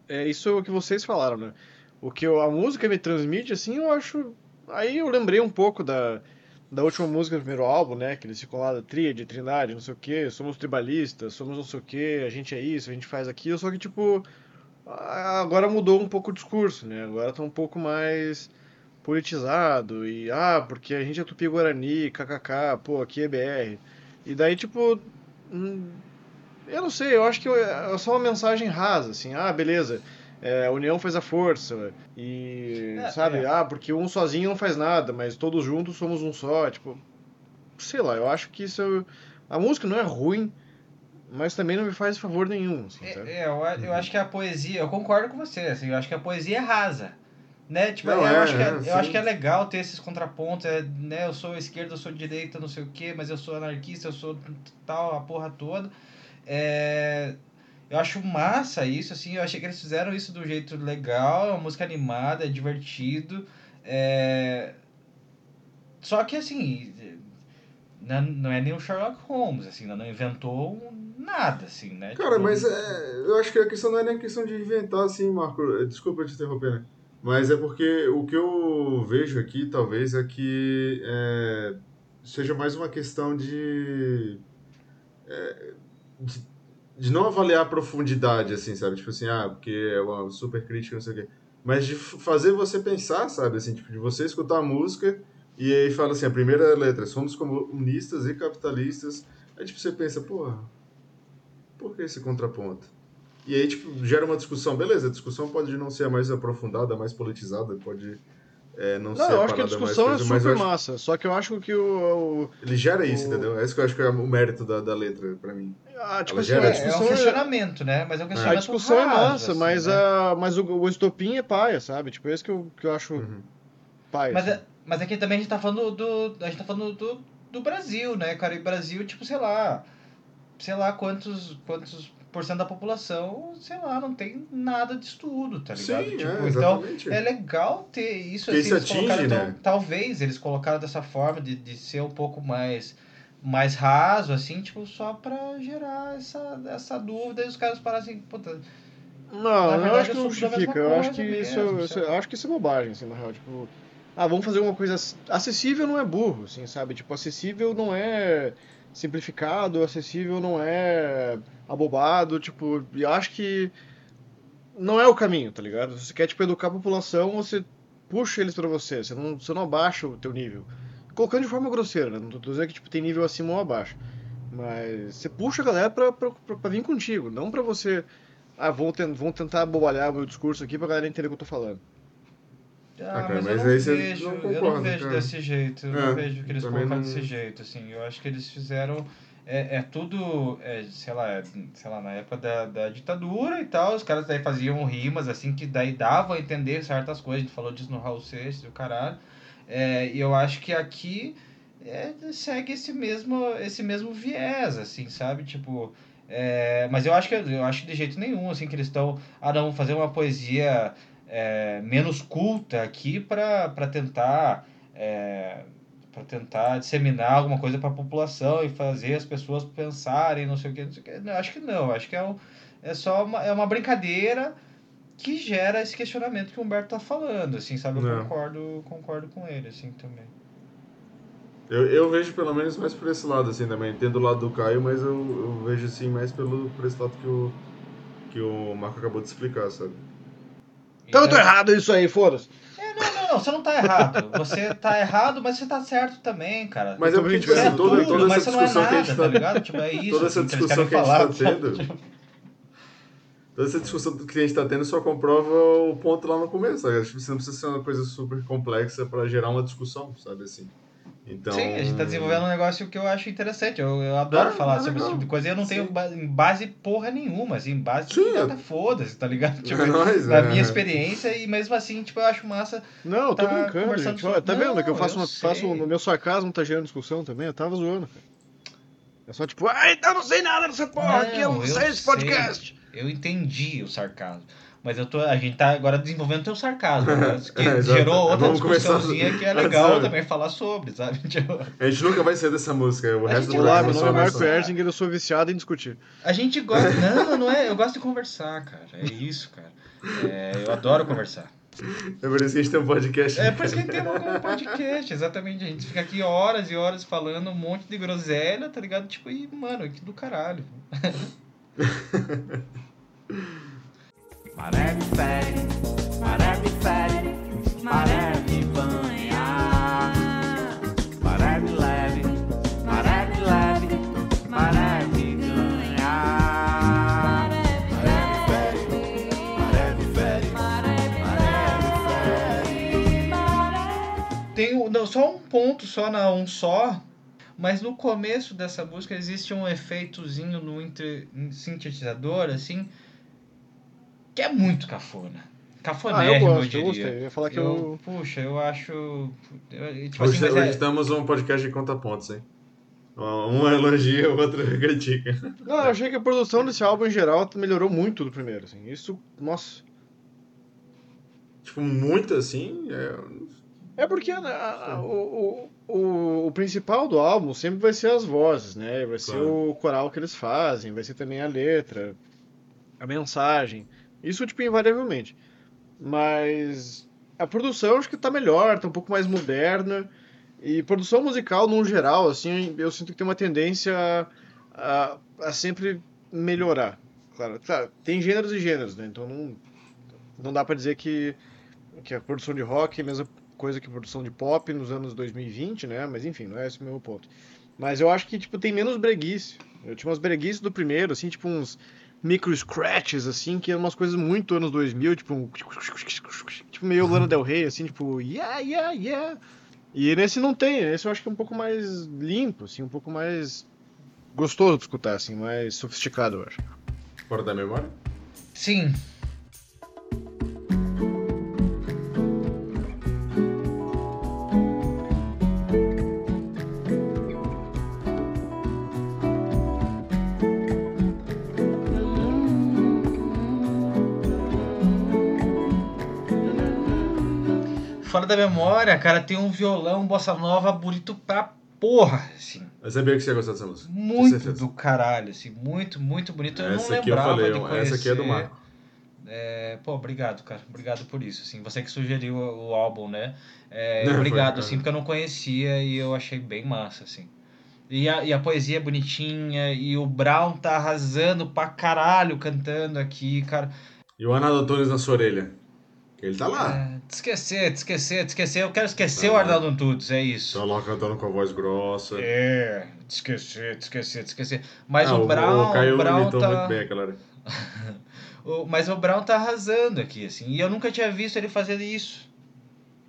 S2: é isso é o que vocês falaram, né? O que eu- a música me transmite, assim, eu acho. Aí eu lembrei um pouco da, da última música do primeiro álbum, né? Que eles ficam lá da tríade, trindade, não sei o quê, somos tribalistas, somos não sei o quê, a gente é isso, a gente faz aquilo, só que, tipo, agora mudou um pouco o discurso, né? Agora tá um pouco mais politizado e, ah, porque a gente é tupi-guarani, kkk, pô, aqui é BR. E daí, tipo, hum, eu não sei, eu acho que é só uma mensagem rasa, assim, ah, beleza, é, a união faz a força, e,
S3: É,
S2: sabe,
S3: é.
S2: ah, porque um sozinho não faz nada, mas todos juntos somos um só, tipo, sei lá, eu acho que isso, a música não é ruim, mas também não me faz favor nenhum, assim, sabe?
S3: É, é, eu, eu acho que a poesia, eu concordo com você, assim, eu acho que a poesia é rasa. Né? Tipo,
S1: Não,
S3: eu,
S1: é,
S3: acho que é,
S1: é,
S3: eu acho que é legal ter esses contrapontos, é, né? Eu sou esquerda, eu sou direita, não sei o quê, mas eu sou anarquista, eu sou tal, a porra toda. É, eu acho massa isso, assim, eu achei que eles fizeram isso do jeito legal, é uma música animada, é divertido. É... Só que assim, não, é nem o Sherlock Holmes, assim, não inventou nada, assim, né?
S1: Cara,
S3: Tipo,
S1: mas é, eu acho que a questão não é nem questão de inventar, assim, Marco. Desculpa te interromper, né? Mas é porque o que eu vejo aqui, talvez, é que é, seja mais uma questão de, é, de. De não avaliar a profundidade, assim, sabe? Tipo assim, ah, porque é uma super crítica, não sei o quê. Mas de fazer você pensar, sabe? Assim, tipo, de você escutar a música e aí fala assim, a primeira letra, somos comunistas e capitalistas. Aí, tipo, você pensa, porra, por que esse contraponto? E aí, tipo, gera uma discussão. Beleza, a discussão pode não ser a mais aprofundada, mais politizada, pode é, não,
S2: Não, eu
S1: a
S2: acho que a
S1: mais
S2: discussão é super
S1: acho-
S2: massa, só que eu acho que o... o
S1: Ele gera isso,
S2: o-
S1: entendeu? É isso que eu acho que é o mérito da, da letra, pra mim.
S2: ah, tipo assim,
S1: gera
S2: a
S3: É,
S1: isso.
S3: é um
S2: discussão é,
S3: questionamento, né? Mas é um
S2: a
S3: questionamento
S2: discussão é
S3: raso,
S2: massa,
S3: assim,
S2: mas,
S3: né?
S2: a, mas o, o estopim é paia, sabe? Tipo, esse que eu, que eu acho
S1: Uhum.
S2: paia.
S3: Mas,
S2: assim.
S3: é, mas aqui também a gente tá falando do. A gente tá falando do, do Brasil, né, cara? E Brasil, tipo, sei lá. Sei lá quantos, quantos por cento da população, sei lá, não tem nada de estudo, tá ligado?
S1: Sim,
S3: tipo,
S1: é,
S3: então é legal ter isso assim,
S1: isso
S3: eles
S1: atinge,
S3: colocaram,
S1: né?
S3: tal- talvez eles colocaram dessa forma de, de ser um pouco mais mais raso, assim, tipo, só pra gerar essa, essa dúvida e os caras assim, puta,
S2: Não,
S3: Na
S2: eu
S3: verdade,
S2: acho que não justifica. Eu acho que isso,
S3: mesmo,
S2: isso-
S3: sabe?
S2: eu acho que isso é bobagem, assim, na real. Tipo, ah, vamos fazer uma coisa acessível não é burro, assim, sabe? Tipo, acessível não é simplificado, acessível não é abobado, tipo, e acho que não é o caminho, tá ligado? Você quer, tipo, educar a população, você puxa eles pra você, você não, você não abaixa o teu nível. Colocando de forma grosseira, né? Não tô dizendo que tipo, tem nível acima ou abaixo. Mas você puxa a galera pra, pra, pra, pra vir contigo, não pra você. Ah, vão, vão tentar bobalhar o meu discurso aqui pra galera entender o que eu tô falando.
S3: Ah,
S1: Ah, cara,
S3: mas,
S1: mas
S3: eu não vejo,
S1: não
S3: eu não vejo
S1: cara.
S3: desse jeito, eu
S1: É,
S3: não vejo que eles colocaram
S1: não-
S3: desse jeito, assim, eu acho que eles fizeram, é, é tudo, é, sei lá, é, sei lá, na época da, da ditadura e tal, os caras daí faziam rimas, assim, que daí davam a entender certas coisas, a gente falou disso no Raul Seixas, o caralho, é, e eu acho que aqui é, segue esse mesmo, esse mesmo viés, assim, sabe, tipo... é, mas eu acho que eu acho que de jeito nenhum assim que eles estão ah não fazer uma poesia é, menos culta aqui para tentar é, para tentar disseminar alguma coisa para a população e fazer as pessoas pensarem não sei o que, não sei o que. Não, acho que não acho que é, um, é só uma, é uma brincadeira que gera esse questionamento que o Humberto tá falando assim sabe eu
S1: Não.
S3: concordo concordo com ele assim também
S1: Eu, eu vejo pelo menos mais por esse lado, assim, também. Entendo o lado do Caio, mas eu, eu vejo, assim, mais pelo, por esse lado que o, que o Marco acabou de explicar, sabe?
S2: Então eu tô errado isso aí, foda-se.
S3: É, não, não, não, você não tá errado. Você tá errado, mas você tá certo também, cara.
S1: Mas é porque, tipo
S3: Você é
S1: toda,
S3: tudo,
S1: toda
S3: mas
S1: essa
S3: você não é
S1: discussão que a
S3: nada,
S1: gente
S3: tá
S1: tá
S3: ligado? Tipo, é isso
S1: toda essa
S3: assim,
S1: discussão que a gente
S3: falar.
S1: tá tendo. Toda essa discussão que a gente tá tendo só comprova o ponto lá no começo. Sabe? Acho que você não precisa ser uma coisa super complexa pra gerar uma discussão, sabe assim? Então.
S3: Sim, a gente tá desenvolvendo um negócio que eu acho interessante. Eu, eu adoro
S1: É,
S3: falar
S1: é
S3: sobre esse tipo de coisa. E eu não tenho
S1: Sim.
S3: em base porra nenhuma, assim, em base
S1: Sim, é.
S3: nada foda-se, tá ligado? Tipo,
S1: É nóis,
S3: na
S1: é.
S3: minha experiência, e mesmo assim, tipo, eu acho massa.
S2: Não, eu tô
S3: Tá
S2: brincando,
S3: conversando
S2: gente. Olha,
S3: sobre-
S2: Tá vendo que eu
S3: Não,
S2: faço,
S3: eu
S2: uma, faço
S3: sei.
S2: o meu sarcasmo tá gerando discussão também? Eu tava zoando, cara. É só tipo, ai, eu não sei nada dessa porra aqui, eu não
S3: Não,
S2: sei
S3: eu
S2: esse podcast.
S3: Eu entendi o sarcasmo. Mas eu tô, a gente tá agora desenvolvendo o teu sarcasmo, né? que
S1: É,
S3: gerou outra
S1: Vamos começar
S3: discussãozinha que é legal também falar sobre, sabe? Tipo,
S1: A gente nunca vai sair dessa música. O
S3: A
S1: resto
S3: gente
S1: do
S2: Olá, meu nome é Marco Erzinger, eu sou viciado em discutir.
S3: a gente gosta. Não, não, não é. Eu gosto de conversar, cara. É isso, cara. É, eu adoro conversar.
S1: É por isso que a gente tem um podcast.
S3: É por isso que a gente tem um podcast, exatamente. A gente fica aqui horas e horas falando um monte de groselha, tá ligado? Tipo, e, mano, que do caralho.
S7: Maré me fere, maré me fere, maré me banha. Maré me leve, maré me leve, maré me ganha. Maré me fere, maré me fere, maré me fere.
S3: Tem não, só um ponto, só na um só. Mas no começo dessa música existe um efeitozinho no inter- sintetizador, assim, que é muito cafona.
S2: Ah, eu
S3: Cafonérrimo, eu,
S2: gosto, eu
S3: diria.
S2: gostei. Eu ia falar que eu.
S3: Puxa, eu acho. eu- tipo
S1: Hoje,
S3: assim,
S1: hoje
S3: é-
S1: estamos um podcast de contrapontos, hein? Um elogia, o outro critica.
S2: Não, eu achei que a produção desse álbum em geral melhorou muito do primeiro, assim. Isso, nossa.
S1: Tipo, muito assim. É...
S2: É porque a- a- o, o, o, o principal do álbum sempre vai ser as vozes, né? Vai ser
S1: Claro.
S2: o coral que eles fazem, vai ser também a letra, a mensagem. Isso, tipo, invariavelmente. Mas a produção acho que tá melhor, tá um pouco mais moderna. E produção musical, no geral, assim, eu sinto que tem uma tendência a, a, sempre melhorar. Claro, claro, tem gêneros e gêneros, né? Então não, não dá pra dizer que, que a produção de rock é a mesma coisa que a produção de pop nos anos 2020, né? Mas enfim, não é esse o meu ponto. Mas eu acho que, tipo, tem menos breguice. Eu tinha umas breguices do primeiro, assim, tipo uns micro scratches, assim, que eram umas coisas muito anos 2000, tipo um... Tipo meio Lana Del Rey, assim, tipo... Yeah, yeah, yeah. E nesse não tem, esse eu acho que é um pouco mais limpo, assim, um pouco mais gostoso de escutar, assim, mais sofisticado, eu acho.
S1: Fora da memória?
S3: Sim. Da memória, cara, tem um violão bossa nova bonito pra porra, assim.
S1: Eu sabia que você ia gostar dessa música.
S3: Muito do caralho, assim, muito, muito bonito. Eu
S1: Essa
S3: não
S1: aqui eu
S3: lembrava
S1: falei,
S3: de conhecer.
S1: essa aqui é do Marco.
S3: É, pô, obrigado, cara. Obrigado por isso, assim. Você que sugeriu o, álbum, né? É,
S1: Não, foi,
S3: obrigado,
S1: cara.
S3: assim, porque eu não conhecia e eu achei bem massa, assim. E a, e a poesia é bonitinha, e o Brown tá arrasando pra caralho cantando aqui, cara.
S1: E o Antunes na sua orelha. Ele tá lá.
S3: Te esquecer, te esquecer, te esquecer. Eu quero esquecer
S1: Tá
S3: o. Arnaldo Antunes, é isso.
S1: Tá lá cantando com a voz grossa.
S3: É, te esquecer, te esquecer, te esquecer. Mas
S1: Ah,
S3: o Brown,
S1: o Caio
S3: Brown tá...
S1: muito bem aquela.
S3: O- mas o Brown tá arrasando aqui, assim. E eu nunca tinha visto ele fazer isso.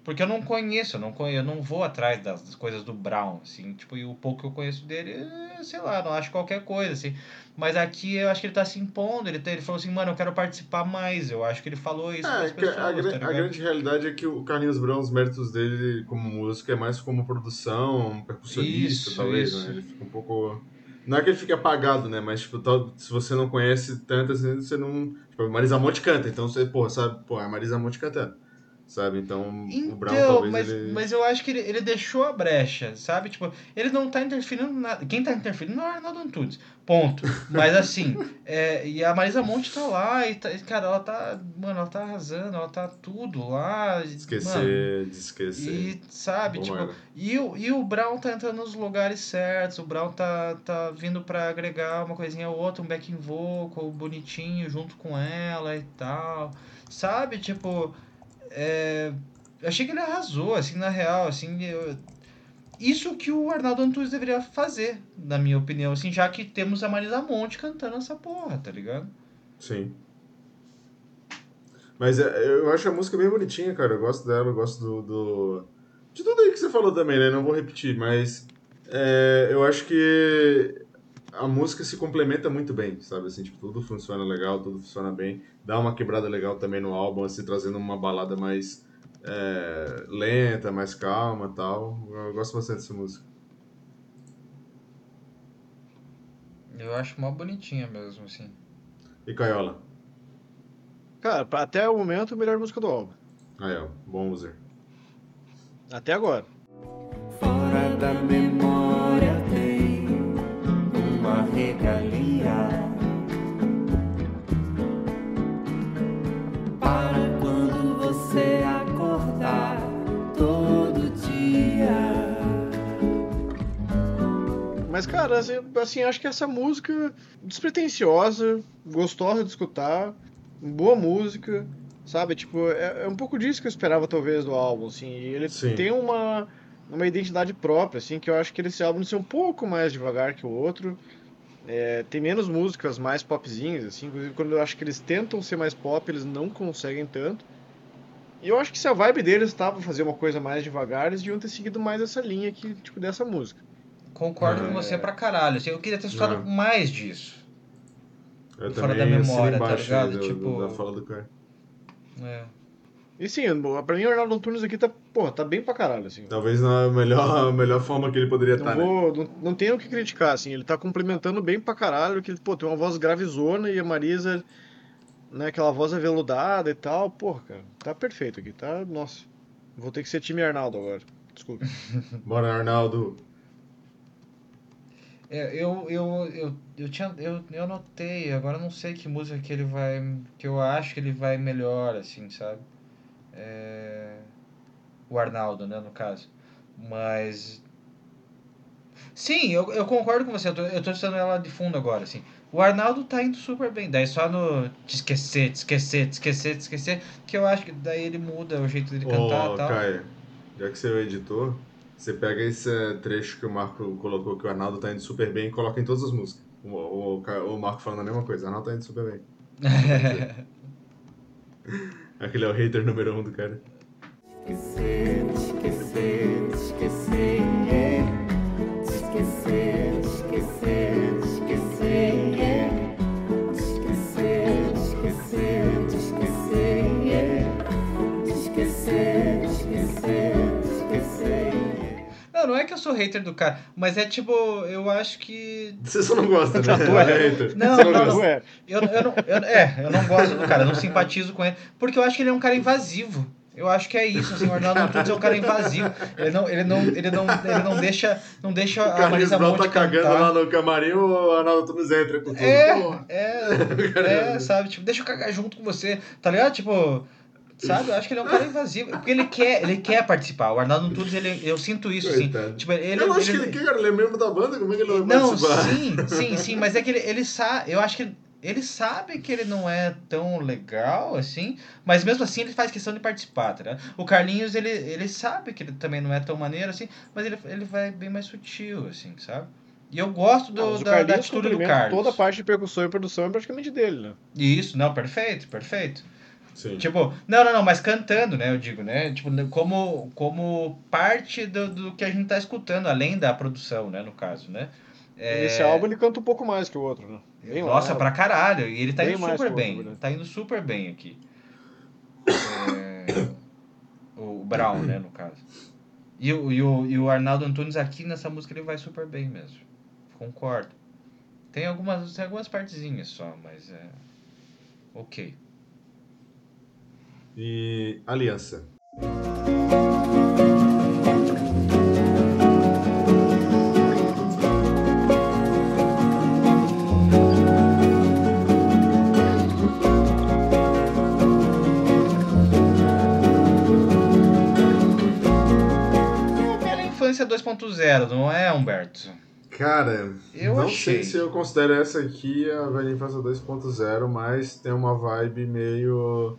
S3: Porque eu não conheço, eu não, conheço, eu não vou atrás das, das coisas do Brown, assim. Tipo, e o pouco que eu conheço dele, é, sei lá, não acho qualquer coisa, assim. Mas aqui eu acho que ele tá se impondo. Ele, tá- ele falou assim, mano, eu quero participar mais. Eu acho que ele falou isso
S1: É,
S3: pras
S1: que
S3: pessoas,
S1: a, gra-
S3: tá
S1: a grande realidade é que o Carlinhos Brown, os méritos dele como músico é mais como produção, percussionista,
S3: Isso,
S1: talvez,
S3: isso.
S1: né? Ele fica um pouco. Não é que ele fique apagado, né? Mas, tipo, tal- se você não conhece tanto assim, você não. Tipo, a Marisa Monte canta, então você, pô, sabe, pô, é a Marisa Monte cantando. Sabe? Então, o Brown
S3: Então,
S1: talvez
S3: mas,
S1: ele.
S3: mas eu acho que ele, ele deixou a brecha, sabe? Tipo, ele não tá interferindo nada. Quem tá interferindo não é o Arnaldo Antunes. Ponto. Mas assim, é, e a Marisa Monte tá lá e, tá, e, cara, ela tá. Mano, ela tá arrasando, ela tá tudo lá. Mano,
S1: Esquecer, de esquecer.
S3: e sabe,
S1: Bom,
S3: tipo,
S1: era.
S3: e o, e o Brown tá entrando nos lugares certos, o Brown tá, tá vindo pra agregar uma coisinha ou outra, um backing vocal bonitinho junto com ela e tal. sabe? Tipo, é, achei que ele arrasou, assim, na real, assim, eu- isso que o Arnaldo Antunes deveria fazer, na minha opinião, assim, já que temos a Marisa Monte cantando essa porra, tá ligado?
S1: Sim. Mas é, eu acho a música bem bonitinha, cara. Eu gosto dela, eu gosto do, do- De tudo aí que você falou também, né? Não vou repetir, mas é, eu acho que a música se complementa muito bem, sabe? Assim, tipo, tudo funciona legal, tudo funciona bem. Dá uma quebrada legal também no álbum, assim, trazendo uma balada mais é, lenta, mais calma e tal. Eu gosto bastante dessa música.
S3: Eu acho mó bonitinha mesmo, assim.
S1: E Caiola?
S2: Cara, até o momento, a melhor música do álbum.
S1: Aí, ó, bom user.
S2: Até agora.
S7: Fora da memória uma regalia para quando você acordar todo dia.
S2: Mas, cara, assim, assim, acho que essa música despretensiosa, gostosa de escutar, boa música, sabe? Tipo, é, é um pouco disso que eu esperava, talvez, do álbum, assim. E ele
S1: Sim.
S2: tem uma, uma identidade própria, assim, que eu acho que esse álbum ser um pouco mais devagar que o outro. É, tem menos músicas mais popzinhas, assim. Inclusive, quando eu acho que eles tentam ser mais pop, eles não conseguem tanto. E eu acho que se a vibe deles estava fazer uma coisa mais devagar, eles deviam ter seguido mais essa linha aqui, tipo, dessa música.
S3: Concordo
S1: É.
S3: com você pra caralho, assim, eu queria ter escutado
S1: Não.
S3: mais disso.
S1: Eu
S3: Fora da memória, tá ligado?
S1: do- do-
S3: Tipo-
S1: da fala do cara.
S3: É.
S2: E sim, pra mim o Arnaldo Antunes aqui tá, porra, tá bem pra caralho, assim.
S1: Talvez na melhor, melhor forma que ele poderia estar, né?
S2: vou, não, não tenho o que criticar, assim, ele tá complementando bem pra caralho, que ele, pô, tem uma voz gravizona e a Marisa, né, aquela voz aveludada e tal, porra, cara, tá perfeito aqui, tá, nossa, vou ter que ser time Arnaldo agora, desculpa.
S1: Bora, Arnaldo.
S3: É, eu, eu, eu, eu tinha. Eu, eu anotei, agora eu não sei que música que ele vai. que eu acho que ele vai melhor, assim, sabe? É, o Arnaldo, né, no caso. Mas. Sim, eu, eu concordo com você, eu tô, eu tô ela de fundo agora, assim. O Arnaldo tá indo super bem, daí só no te esquecer, te esquecer, te esquecer, te esquecer, que eu acho que daí ele muda o jeito dele cantar
S1: Ô,
S3: e tal.
S1: Caio, já que você é o editor, você pega esse trecho que o Marco colocou que o Arnaldo tá indo super bem e coloca em todas as músicas. O, o, o Marco falando a mesma coisa, o Arnaldo tá indo super bem. Aquele é o hater número um do cara.
S7: Esquecer, esquecer, esquecer, esquecer, esquecer, esquecer, esquecer, esquecer, esquecer, esquecer, esquecer, esquecer.
S3: Não, não é que eu sou hater do cara, mas é tipo, eu acho que.
S1: Você só não gosta, né?
S2: Tu é.
S1: hater.
S3: Não, não, não.
S2: Ué,
S3: Eu, eu não, eu, é, eu não gosto do cara, eu não simpatizo com ele, porque eu acho que ele é um cara invasivo. Eu acho que é isso, assim, o Arnaldo Antunes é um cara invasivo. Ele não, ele não, ele não, ele não deixa, não deixa
S1: O
S3: a Marisa
S1: Brown
S3: Monte
S1: tá cagando
S3: cantar.
S1: lá no camarim, o Arnaldo Tunes entra com tudo.
S3: É, é, é, sabe, tipo, deixa eu cagar junto com você, tá ligado? Tipo, sabe, eu acho que ele é um cara invasivo, porque ele quer, ele quer participar. O Arnaldo Antunes, ele, eu sinto isso, assim. Tipo, ele,
S1: eu não acho
S3: ele-
S1: que ele quer, cara. Ele é membro da banda, como é que ele vai
S3: Não,
S1: participar?
S3: sim, sim, sim, mas é que ele, ele sabe, eu acho que ele, sabe que ele não é tão legal assim, mas mesmo assim ele faz questão de participar, tá ligado? O Carlinhos, ele, ele sabe que ele também não é tão maneiro assim, mas ele, ele vai bem mais sutil, assim, sabe? E eu gosto do,
S2: não,
S3: da, da
S2: Carlinhos
S3: atitude do Carlos.
S2: toda a parte de percussão e produção é praticamente dele, né?
S3: Isso, não, perfeito, perfeito.
S1: Sim.
S3: Tipo, não, não, não, mas cantando, né, eu digo, né? Tipo, como, como parte do, do que a gente tá escutando, além da produção, né, no caso, né? É,
S2: Nesse álbum ele canta um pouco mais que o outro, né? Bem
S3: Nossa,
S2: lá,
S3: pra caralho. E ele tá
S2: Bem
S3: indo super
S2: que o outro,
S3: bem. Tá indo super bem aqui. É, o Brown, né, no caso. E o, e, o, e o Arnaldo Antunes aqui nessa música ele vai super bem mesmo. Concordo. Tem algumas, tem algumas partezinhas só, mas é. Ok.
S1: E Aliança.
S3: Bela Infância 2.0, não é, Humberto?
S1: Cara,
S3: Eu
S1: não
S3: achei.
S1: sei se eu considero essa aqui a Velha Infância 2.0, mas tem uma vibe meio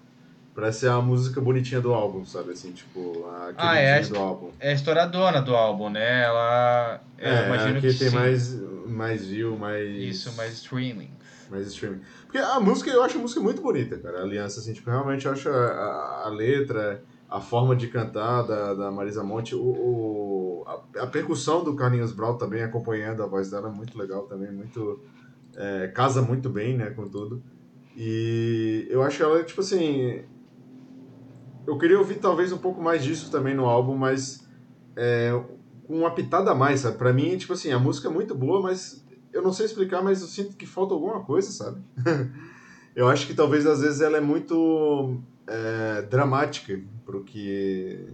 S1: Parece ser a música bonitinha do álbum, sabe? Assim, tipo, a
S3: Ah, é.
S1: do álbum.
S3: É a estouradona do álbum, né? Ela. eu
S1: É,
S3: imagino
S1: aqui
S3: que
S1: tem
S3: sim.
S1: mais, mais view, mais.
S3: Isso, mais streaming.
S1: mais streaming. Porque a música, eu acho a música muito bonita, cara. A aliança, assim, tipo, realmente eu acho a, a, a letra, a forma de cantar da, da Marisa Monte, o, o- a, a percussão do Carlinhos Brau também acompanhando a voz dela é muito legal também, muito. é, casa muito bem, né, com tudo. E eu acho ela, tipo assim. Eu queria ouvir talvez um pouco mais disso também no álbum, mas é, uma pitada a mais, sabe? Pra mim, tipo assim, a música é muito boa, mas eu não sei explicar, mas eu sinto que falta alguma coisa, sabe? eu acho que talvez às vezes ela é muito é, dramática pro que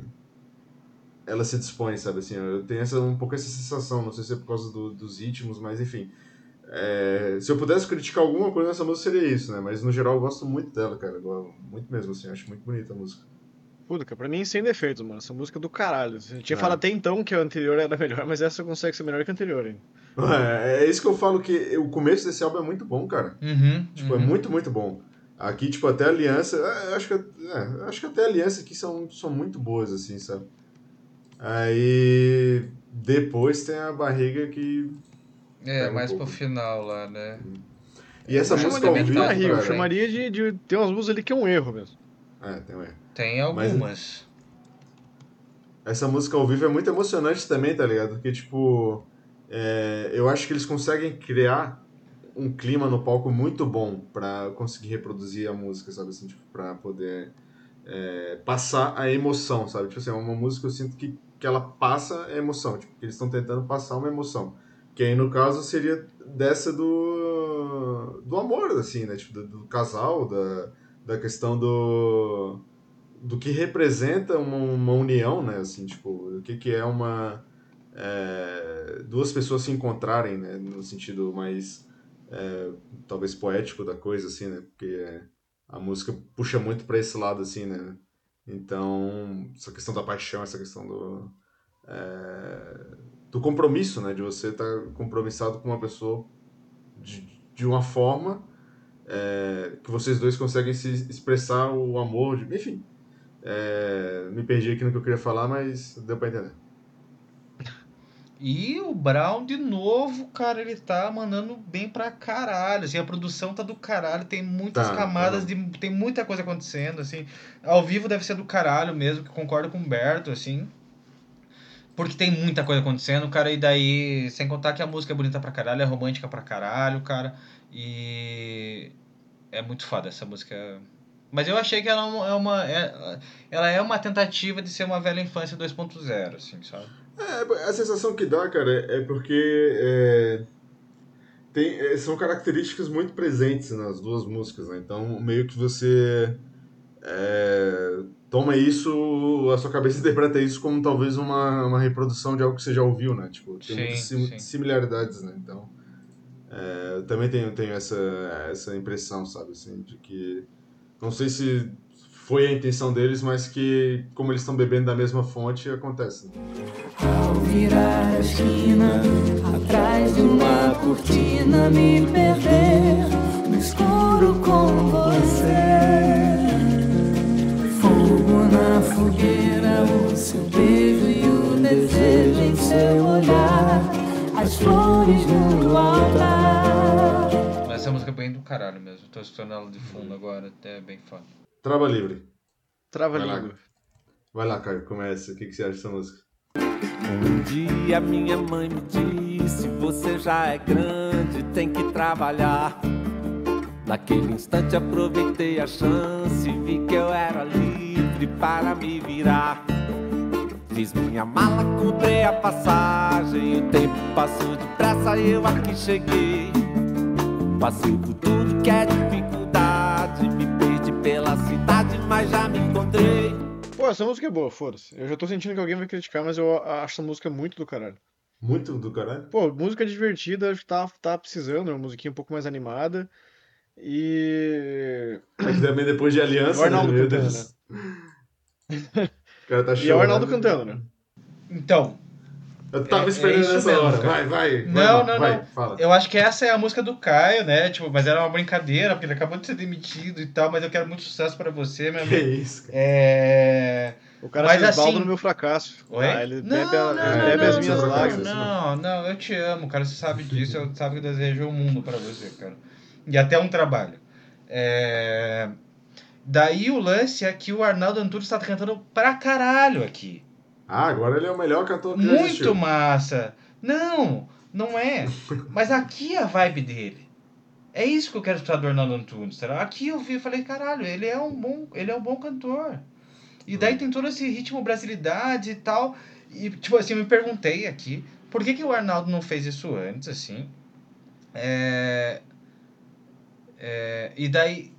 S1: ela se dispõe, sabe? Assim, eu tenho essa, um pouco essa sensação, não sei se é por causa do- dos ritmos, mas enfim. É, se eu pudesse criticar alguma coisa nessa música seria isso, né? Mas no geral eu gosto muito dela, cara. Muito mesmo, assim, acho muito bonita a música.
S2: Puta, cara, pra mim sem defeitos, mano. Essa música é do caralho. Eu tinha
S1: É.
S2: falado até então que a anterior era melhor, mas essa consegue ser melhor que a anterior, hein?
S1: É, é isso que eu falo que o começo desse álbum é muito bom, cara.
S3: Uhum.
S1: Tipo, é
S3: uhum.
S1: muito, muito bom. Aqui, tipo, até a aliança. é, eu acho que, é, eu acho que até a aliança aqui são, são muito boas, assim, sabe? Aí. Depois tem a barriga que.
S3: É,
S1: Pega um
S3: mais pro final lá, né?
S1: E essa
S2: eu
S1: música ao vivo.
S2: barriga, eu chamaria de, de. Tem umas músicas ali que é um erro mesmo.
S1: É, tem um erro.
S3: Tem
S1: Mas-
S3: algumas.
S1: Essa música ao vivo é muito emocionante também, tá ligado? Porque, tipo, é, eu acho que eles conseguem criar um clima no palco muito bom pra conseguir reproduzir a música, sabe? Assim, tipo, pra poder é, passar a emoção, sabe? Tipo assim, é uma música eu sinto que, que ela passa a emoção, tipo, que eles estão tentando passar uma emoção. Que aí, no caso, seria dessa do, do amor, assim, né? Tipo, do, do casal, da, da questão do do que representa uma, uma união, né? Assim, tipo, o que, que é uma. é, duas pessoas se encontrarem, né? No sentido mais. É, talvez poético da coisa, assim, né? Porque a música puxa muito pra esse lado, assim, né? Então, essa questão da paixão, essa questão do. é, do compromisso, né? De você estar compromissado com uma pessoa de, de uma forma é, que vocês dois conseguem se expressar o amor, de- enfim. É, me perdi aqui no que eu queria falar, mas deu pra entender.
S3: E o Brown, de novo, cara, ele tá mandando bem pra caralho. Assim, a produção tá do caralho, tem muitas
S1: Tá,
S3: camadas,
S1: tá.
S3: de, tem muita coisa acontecendo, assim. Ao vivo deve ser do caralho mesmo, que concordo com o Humberto, assim. Porque tem muita coisa acontecendo, cara, e daí, sem contar que a música é bonita pra caralho, é romântica pra caralho, cara. E é muito foda essa música. Mas eu achei que ela é uma. é- ela é uma tentativa de ser uma velha infância 2.0, assim, sabe?
S1: É, a sensação que dá, cara, é porque é, tem, é, são características muito presentes nas duas músicas, né? Então, meio que você é, toma isso, a sua cabeça interpreta isso como talvez uma, uma reprodução de algo que você já ouviu, né? Tipo, tem
S3: Sim,
S1: muitas sim-
S3: sim.
S1: similaridades, né? Então, é, eu também tenho, tenho essa, essa impressão, sabe? Assim, de que não sei se foi a intenção deles, mas que como eles estão bebendo da mesma fonte, acontece. né?
S6: Ao virar a esquina, atrás de uma cortina, me perder no escuro com você. Fogo na fogueira, o seu beijo e o desejo em seu olhar, as flores no altar.
S3: Mas essa música é bem do caralho mesmo. Tô escutando ela de fundo agora, é bem foda.
S1: Trava livre.
S2: Trava
S1: Vai lá.
S2: língua.
S1: Vai lá, Caio, começa. O que, que você acha dessa música?
S7: Um dia minha mãe me disse: Você já é grande, tem que trabalhar. Naquele instante aproveitei a chance, vi que eu era livre para me virar. Fiz minha mala, comprei a passagem. O tempo passou depressa e eu aqui cheguei. Passei por tudo que é perdi pela cidade, mas já me encontrei.
S2: Pô, essa música é boa, foda-se. Eu já tô sentindo que alguém vai criticar, mas eu acho essa música muito do caralho.
S1: Muito do caralho.
S2: Pô, música divertida, acho que tá, tá precisando, é uma musiquinha um pouco mais animada. E.
S1: É que também depois de aliança,
S2: O Arnaldo
S1: né?
S2: Cantando,
S1: Deus. O cara tá
S2: E é o
S1: chorando.
S2: Arnaldo cantando, né?
S3: Então,
S1: Eu tava
S3: É- é
S1: esperando
S3: isso
S1: essa
S3: mesmo,
S1: hora.
S3: cara.
S1: Vai, vai. vai,
S3: Não,
S1: Marco,
S3: não,
S1: vai,
S3: não.
S1: Fala.
S3: Eu acho que essa é a música do Caio, né? Tipo, mas era uma brincadeira, porque ele acabou de ser demitido e tal, mas eu quero muito sucesso pra você, meu
S1: Que
S3: amigo.
S1: isso, cara.
S3: É.
S2: O cara
S3: Mas
S2: se esbalda
S3: assim-
S2: no meu fracasso.
S3: Oi?
S2: Ah, ele
S3: não,
S2: bebe, a-
S3: não,
S2: ele
S3: não,
S2: bebe
S3: não,
S2: as minhas
S3: não,
S2: lágrimas.
S3: Não, não, eu te amo, cara. Você sabe disso, eu sabe que eu desejo o mundo pra você, cara. E até um trabalho. É... Daí o lance é que o Arnaldo Antunes tá cantando pra caralho aqui.
S1: Ah, agora ele é o melhor cantor que
S3: Muito
S1: existiu.
S3: massa. Não, não é. Mas aqui é a vibe dele. É isso que eu quero escutar do Arnaldo Antunes. Será? Aqui eu vi e falei, caralho, ele é um bom, ele é um bom cantor. E daí tem todo esse ritmo brasilidade e tal. E, tipo assim, eu me perguntei aqui, por que, que o Arnaldo não fez isso antes, assim? É... é, e daí...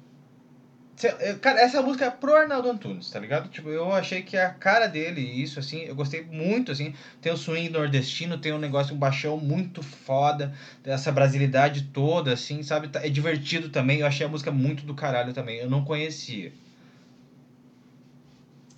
S3: Cara, essa música é pro Arnaldo Antunes, tá ligado? Tipo, eu achei que a cara dele, isso, assim, eu gostei muito, assim. Tem o swing nordestino, tem um negócio, um baixão muito foda, essa brasilidade toda, assim, sabe? Tá- É divertido também, eu achei a música muito do caralho também, eu não conhecia.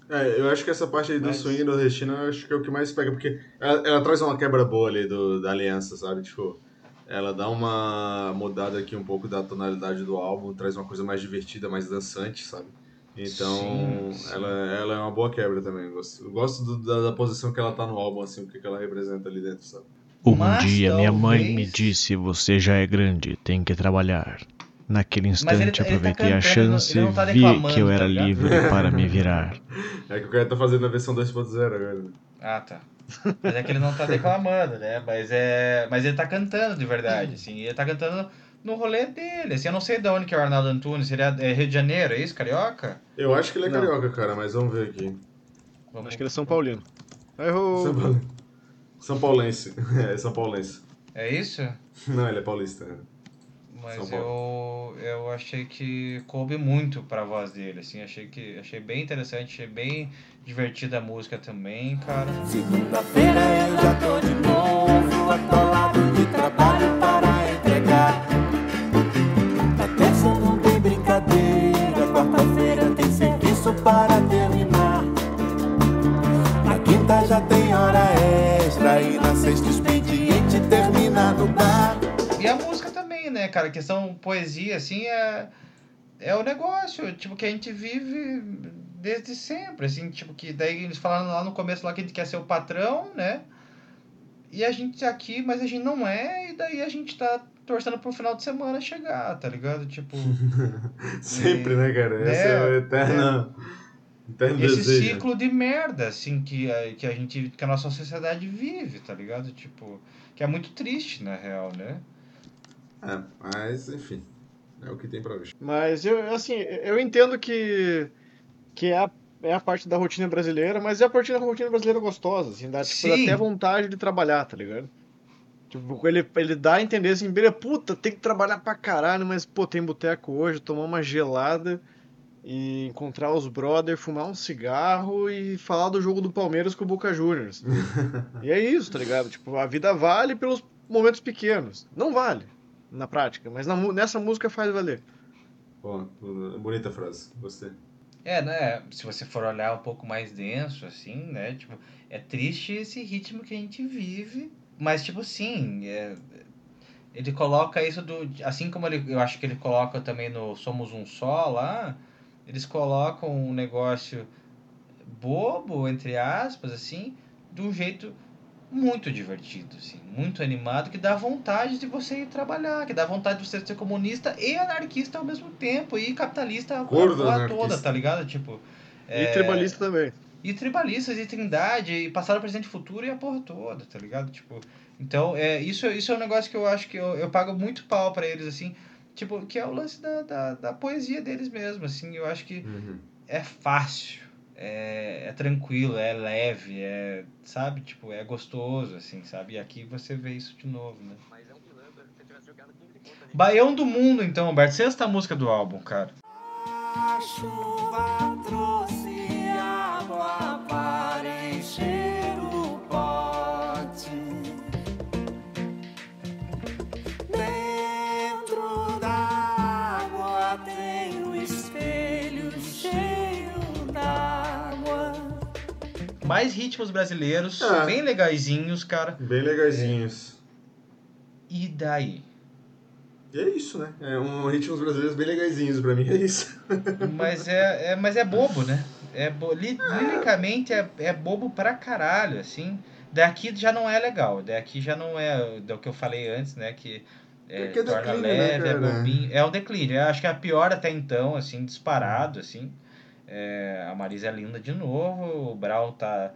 S1: É, eu acho que essa parte aí do
S2: Mas-
S1: swing nordestino eu acho que é o que mais pega, porque ela, ela traz uma quebra boa ali do, da aliança, sabe? Tipo, ela dá uma mudada aqui um pouco da tonalidade do álbum, traz uma coisa mais divertida, mais dançante, sabe? Então,
S3: Sim, sim.
S1: Ela, ela é uma boa quebra também. Eu gosto, eu gosto do- da, da posição que ela tá no álbum, assim, o que, que ela representa ali dentro, sabe?
S4: Um
S3: Mas
S4: dia minha mãe me disse: Você já é grande, tem que trabalhar. Naquele
S3: ele-
S4: instante
S3: ele tá
S4: aproveitei a
S3: ele
S4: chance
S3: ele não tá
S4: e vi que eu
S3: tá
S4: era
S3: ligado?
S4: livre para me virar.
S1: É que o cara tá fazendo a versão 2.0 agora. né?
S3: Ah, tá. Mas é que ele não tá declamando, né? Mas, é... Mas ele tá cantando de verdade, assim. Ele tá cantando no rolê dele, assim. Eu não sei de onde que é o Arnaldo Antunes. Ele é é Rio de Janeiro, é isso? Carioca?
S1: Eu acho que ele é
S2: Não.
S1: carioca, cara, mas vamos ver aqui.
S3: Vamos...
S2: Acho que ele é São Paulino. Errou.
S1: São, Paulo... São Paulense. É, São Paulense.
S3: É isso?
S1: Não, ele é paulista.
S3: Mas eu, eu achei que coube muito pra voz dele, assim. Achei, que, achei bem interessante, achei bem divertida a música também, cara.
S7: Segunda-feira eu já tô de novo atolado de trabalho para entregar. Na terça não tem brincadeira, quarta-feira tem serviço para terminar. Na quinta já tem hora extra e na sexta o expediente termina no bar.
S3: E a música também, né, cara? A questão poesia, assim, é, é o negócio, tipo, que a gente vive desde sempre, assim, tipo, que daí eles falaram lá no começo lá que a gente quer ser o patrão, né? E a gente tá aqui, mas a gente não é, e daí a gente tá torcendo pro final de semana chegar, tá ligado? Tipo,
S1: Sempre, né, cara? Esse
S3: É,
S1: é, o eterno, eterno
S3: esse
S1: desejo.
S3: ciclo de merda, assim, que a, que a gente, que a nossa sociedade vive, tá ligado? Tipo, que é muito triste, na real, né?
S1: É, mas, enfim, é o que tem pra hoje.
S2: Mas eu, assim, eu entendo que, que é, a, é a parte da rotina brasileira, mas é a parte da rotina brasileira gostosa, assim, dá, tipo, dá até vontade de trabalhar, tá ligado? Tipo, ele, ele dá a entender assim, beleza, puta, tem que trabalhar pra caralho, mas, pô, tem boteco hoje, tomar uma gelada e encontrar os brother, fumar um cigarro e falar do jogo do Palmeiras com o Boca Juniors. e é isso, tá ligado? Tipo, a vida vale pelos momentos pequenos. Não vale, na prática, mas na nessa música faz valer.
S1: Bom, bonita frase, gostei.
S3: É, né? Se você for olhar um pouco mais denso, assim, né? Tipo, é triste esse ritmo que a gente vive, mas, tipo assim, é- ele coloca isso do. Assim como ele, eu acho que ele coloca também no Somos um Só lá, eles colocam um negócio bobo, entre aspas, assim, de um jeito muito divertido, assim, muito animado, que dá vontade de você ir trabalhar, que dá vontade de você ser comunista e anarquista ao mesmo tempo, e capitalista a
S1: Gordo
S3: porra
S1: anarquista.
S3: toda, tá ligado? Tipo.
S2: E tribalista também.
S3: E tribalistas, e trindade, e passado, presente e futuro, e a porra toda, tá ligado? Tipo, então, é, isso, isso é um negócio que eu acho que eu, eu pago muito pau pra eles, assim, tipo, que é o lance da, da, da poesia deles mesmo, assim, eu acho que
S1: Uhum.
S3: é fácil, é, é tranquilo, é leve, é, sabe, tipo, é gostoso, assim, sabe? E aqui você vê isso de novo, né? Baião do Mundo, então, Alberto, sexta música do álbum, cara.
S7: A chuva
S3: mais ritmos brasileiros,
S1: É.
S3: bem legaisinhos, cara.
S1: Bem legaisinhos.
S3: E daí?
S1: E é isso, né? É um ritmos brasileiros bem legaisinhos pra mim, é isso.
S3: Mas é, é- mas é bobo, né? É bo- li- liricamente é, é bobo pra caralho, assim. Daqui já não é legal. Daqui já não é do que eu falei antes, né? Que é,
S1: É que é
S3: torna
S1: declínio, né,
S3: leve, é
S1: cara?
S3: bobinho. É um declínio. Eu acho que é a pior até então, assim, disparado, assim. É, a Marisa é linda de novo. O Brown tá,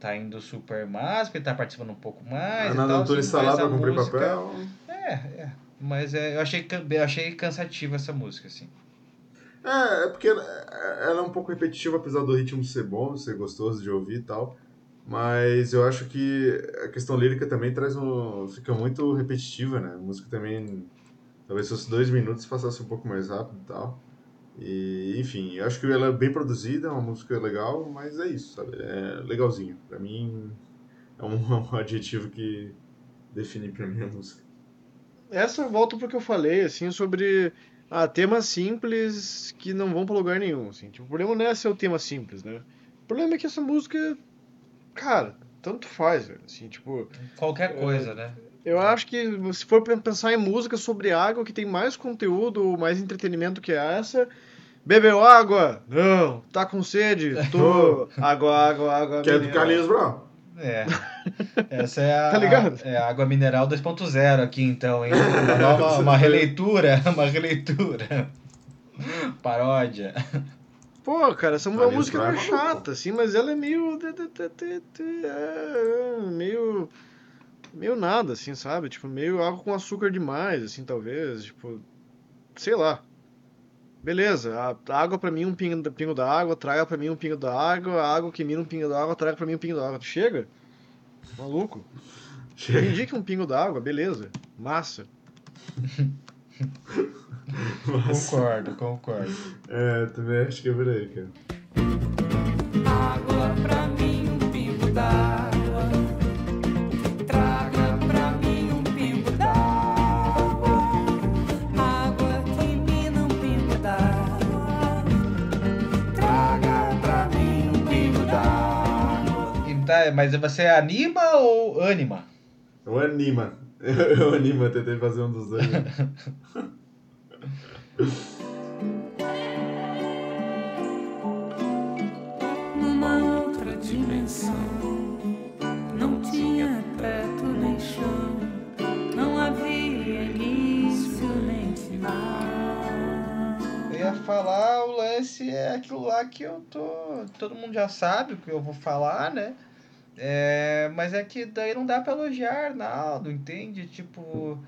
S3: tá indo super mais, porque ele tá participando um pouco mais.
S1: A
S3: tal,
S1: Antunes tá lá pra cumprir
S3: música-
S1: papel.
S3: É, é. Mas é, eu, achei, eu achei cansativa essa música, assim.
S1: É, é porque ela ela é um pouco repetitiva, apesar do ritmo ser bom, ser gostoso de ouvir e tal. Mas eu acho que a questão lírica também traz um. fica muito repetitiva, né? A música também. Talvez fosse dois minutos passasse um pouco mais rápido e tal. E, enfim, eu acho que ela é bem produzida, é uma música legal, mas é isso, sabe? É legalzinho. Pra mim, é um, um adjetivo que define pra mim a música.
S2: Essa volta pro que eu falei, assim, sobre ah, temas simples que não vão pra lugar nenhum, assim. Tipo, o problema não é ser o tema simples, né? O problema é que essa música, cara, tanto faz, velho. Assim, tipo,
S3: Qualquer coisa, né?
S2: Eu acho que se for pensar em música sobre água que tem mais conteúdo, mais entretenimento que essa, bebeu água? Não. Tá com sede? Tô. Água, água, água.
S1: Que é do
S2: mineral.
S1: Carlinhos Brown.
S3: É. Essa é a,
S2: Tá ligado?
S3: é a água mineral 2.0 aqui, então, hein? Uma, nova, uma releitura, uma releitura. Paródia.
S2: Pô, cara, essa
S1: Carlinhos
S2: música não é
S1: é
S2: chata, assim, mas ela é meio. é, meio. Meio nada, assim, sabe? Tipo, meio água com açúcar demais, assim, talvez. Tipo, sei lá. Beleza, a água pra mim um pingo, pingo da água, traga pra mim um pingo da água, a água que mina um pingo da água, traga pra mim um pingo da água. Chega? Maluco.
S1: Chega.
S2: Me indica um pingo da água, beleza. Massa.
S1: Mas,
S3: Concordo, concordo.
S1: é, também acho que é por aí, cara.
S3: Mas você anima ou anima?
S1: Eu anima. Eu anima, tentei fazer um dos dois. né?
S6: Numa outra dimensão, não tinha teto nem chão, não havia início nem final.
S3: Eu ia falar, o lance é aquilo lá que eu tô. Todo mundo já sabe o que eu vou falar, né? É, mas é que daí não dá pra elogiar Arnaldo, entende? Tipo,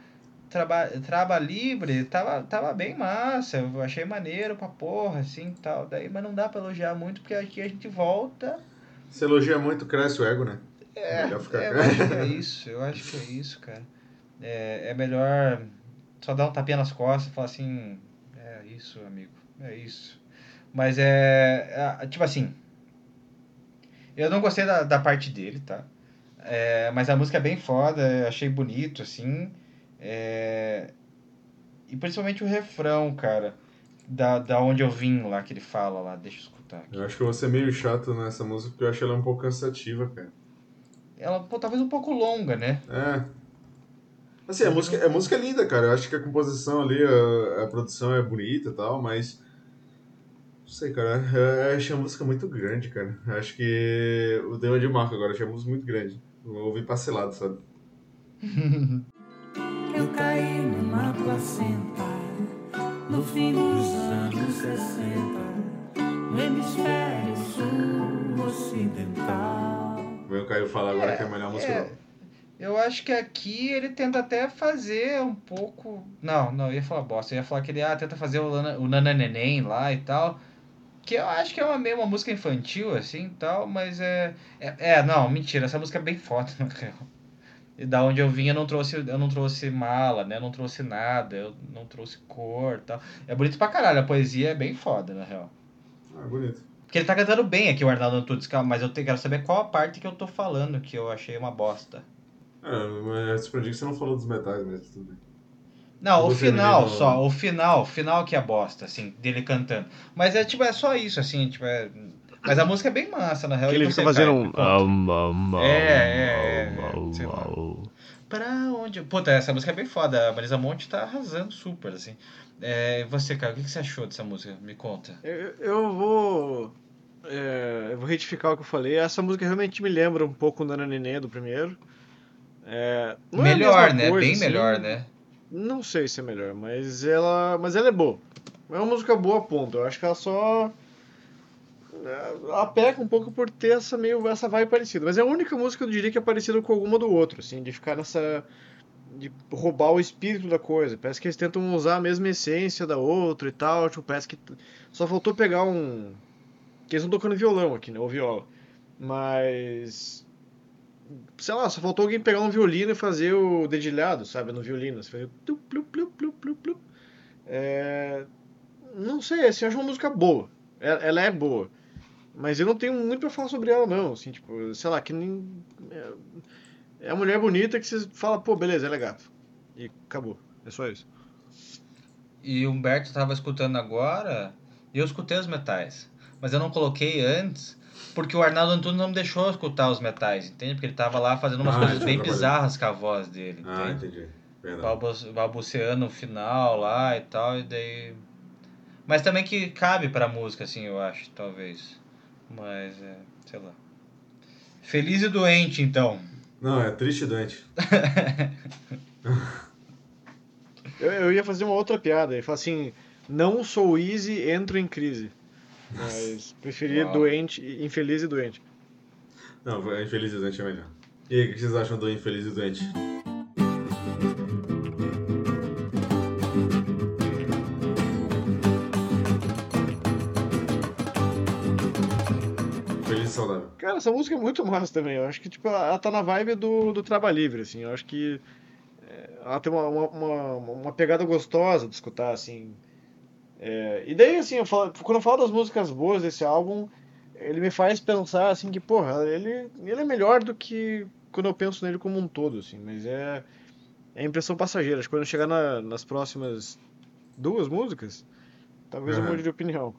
S3: traba, traba livre tava, tava bem massa, eu achei maneiro pra porra, assim tal. Daí, mas não dá pra elogiar muito porque aqui a gente volta.
S1: Se elogia muito, cresce o ego, né?
S3: É,
S1: Melhor ficar
S3: é, eu acho que é isso, eu acho que é isso, cara. É, é melhor só dar um tapinha nas costas e falar assim, é isso, amigo, é isso. Mas é, é, tipo assim, eu não gostei da, da parte dele, tá? É, mas a música é bem foda, achei bonito, assim. É, e principalmente o refrão, cara, da, da onde eu vim lá, que ele fala lá, deixa eu escutar aqui.
S1: Eu acho que eu vou ser meio chato nessa música porque eu acho ela um pouco cansativa, cara.
S3: Ela, pô, talvez um pouco longa, né?
S1: É. Assim, a música, a música é linda, cara. Eu acho que a composição ali, a, a produção é bonita e tal, mas. Não sei, cara. Eu, achei a música muito grande, cara. Eu acho que. O Deu de marca agora, achei a música muito grande. Eu ouvi parcelado, sabe?
S6: Eu caí numa placenta no fim dos anos 60, no hemisfério sul ocidental.
S1: O Caio fala agora
S3: É,
S1: que é a melhor música
S3: é.
S1: dela.
S3: Eu acho que aqui ele tenta até fazer um pouco. Não, não, eu ia falar bosta. Eu ia falar que ele ah, tenta fazer o, Lana, o Nana Neném lá e tal. Que eu acho que é uma, meio uma música infantil, assim e tal, mas é, é. É, não, mentira, essa música é bem foda, na real. E da onde eu vim eu não trouxe, eu não trouxe mala, né? Eu não trouxe nada, eu não trouxe cor e tal. É bonito pra caralho, a poesia é bem foda, na real.
S1: Ah, bonito.
S3: Porque ele tá cantando bem aqui, o Arnaldo Antunes, mas eu quero saber qual a parte que eu tô falando que eu achei uma bosta.
S1: É, mas surpreendi que você não falou dos metais mesmo, tudo bem.
S3: Não, o final só, o final, o final que é bosta, assim, dele cantando. Mas é tipo, é só isso, assim, tipo, é... Mas a música é bem massa, na real.
S2: Que ele fica fazendo um-
S4: am, am,
S3: É, é, é,
S4: am,
S3: sei lá.
S4: am.
S3: Pra onde? Puta, essa música é bem foda. A Marisa Monte tá arrasando super, assim. É, e você, cara, o que você achou dessa música? Me conta.
S2: Eu, eu vou. é, eu vou retificar o que eu falei. Essa música realmente me lembra um pouco da Ana Nenê do primeiro. É, é
S3: melhor,
S2: mesma
S3: né?
S2: coisa,
S3: Bem
S2: assim.
S3: melhor, né?
S2: Não sei se é melhor, mas ela, mas ela é boa. É uma música boa, ponto. Eu acho que ela só é, ela peca um pouco por ter essa meio essa vibe parecida, mas é a única música que eu diria que é parecida com alguma do outro, assim, de ficar nessa de roubar o espírito da coisa. Parece que eles tentam usar a mesma essência da outra e tal, tipo, parece que só faltou pegar um que eles estão tocando violão aqui, né, ou viola. Mas sei lá, só faltou alguém pegar um violino e fazer o dedilhado, sabe, no violino. Você faz o tu, plu, plu, plu, plu, plu. É... Não sei, assim, eu acho uma música boa. Ela, ela é boa. Mas eu não tenho muito pra falar sobre ela, não. Assim, tipo, sei lá, que nem. É, é a mulher bonita que você fala, pô, beleza, ela é gato. E acabou. É só isso.
S3: E o Humberto tava escutando agora, e eu escutei os metais. Mas eu não coloquei antes, porque o Arnaldo Antunes não me deixou escutar os metais, entende? Porque ele tava lá fazendo umas
S1: Ah,
S3: coisas
S1: ele
S3: bem bizarras com a voz dele,
S1: Ah,
S3: entende?
S1: entendi. Verdade.
S3: balbu- balbuciando o final lá e tal, e daí. Mas também que cabe pra música, assim, eu acho, talvez. Mas, é, sei lá. Feliz e doente, então.
S1: Não, é triste e doente.
S2: Eu, eu ia fazer uma outra piada. Ele fala assim: não sou easy, entro em crise. Mas preferi
S3: Uau.
S2: doente, infeliz e doente.
S1: Não, infeliz e doente é melhor. E aí, o que vocês acham do infeliz e doente? Feliz e saudável.
S2: Cara, essa música é muito massa também. Eu acho que tipo, ela, ela tá na vibe do, do Trabalho Livre, assim. Eu acho que é, ela tem uma, uma, uma, uma pegada gostosa de escutar, assim. É, e daí, assim, eu falo- quando eu falo das músicas boas desse álbum, ele me faz pensar, assim, que, porra, ele, ele é melhor do que quando eu penso nele como um todo, assim. Mas é, é impressão passageira. Acho que quando eu chegar na- nas próximas duas músicas, talvez eu
S1: Aham.
S2: mude de opinião.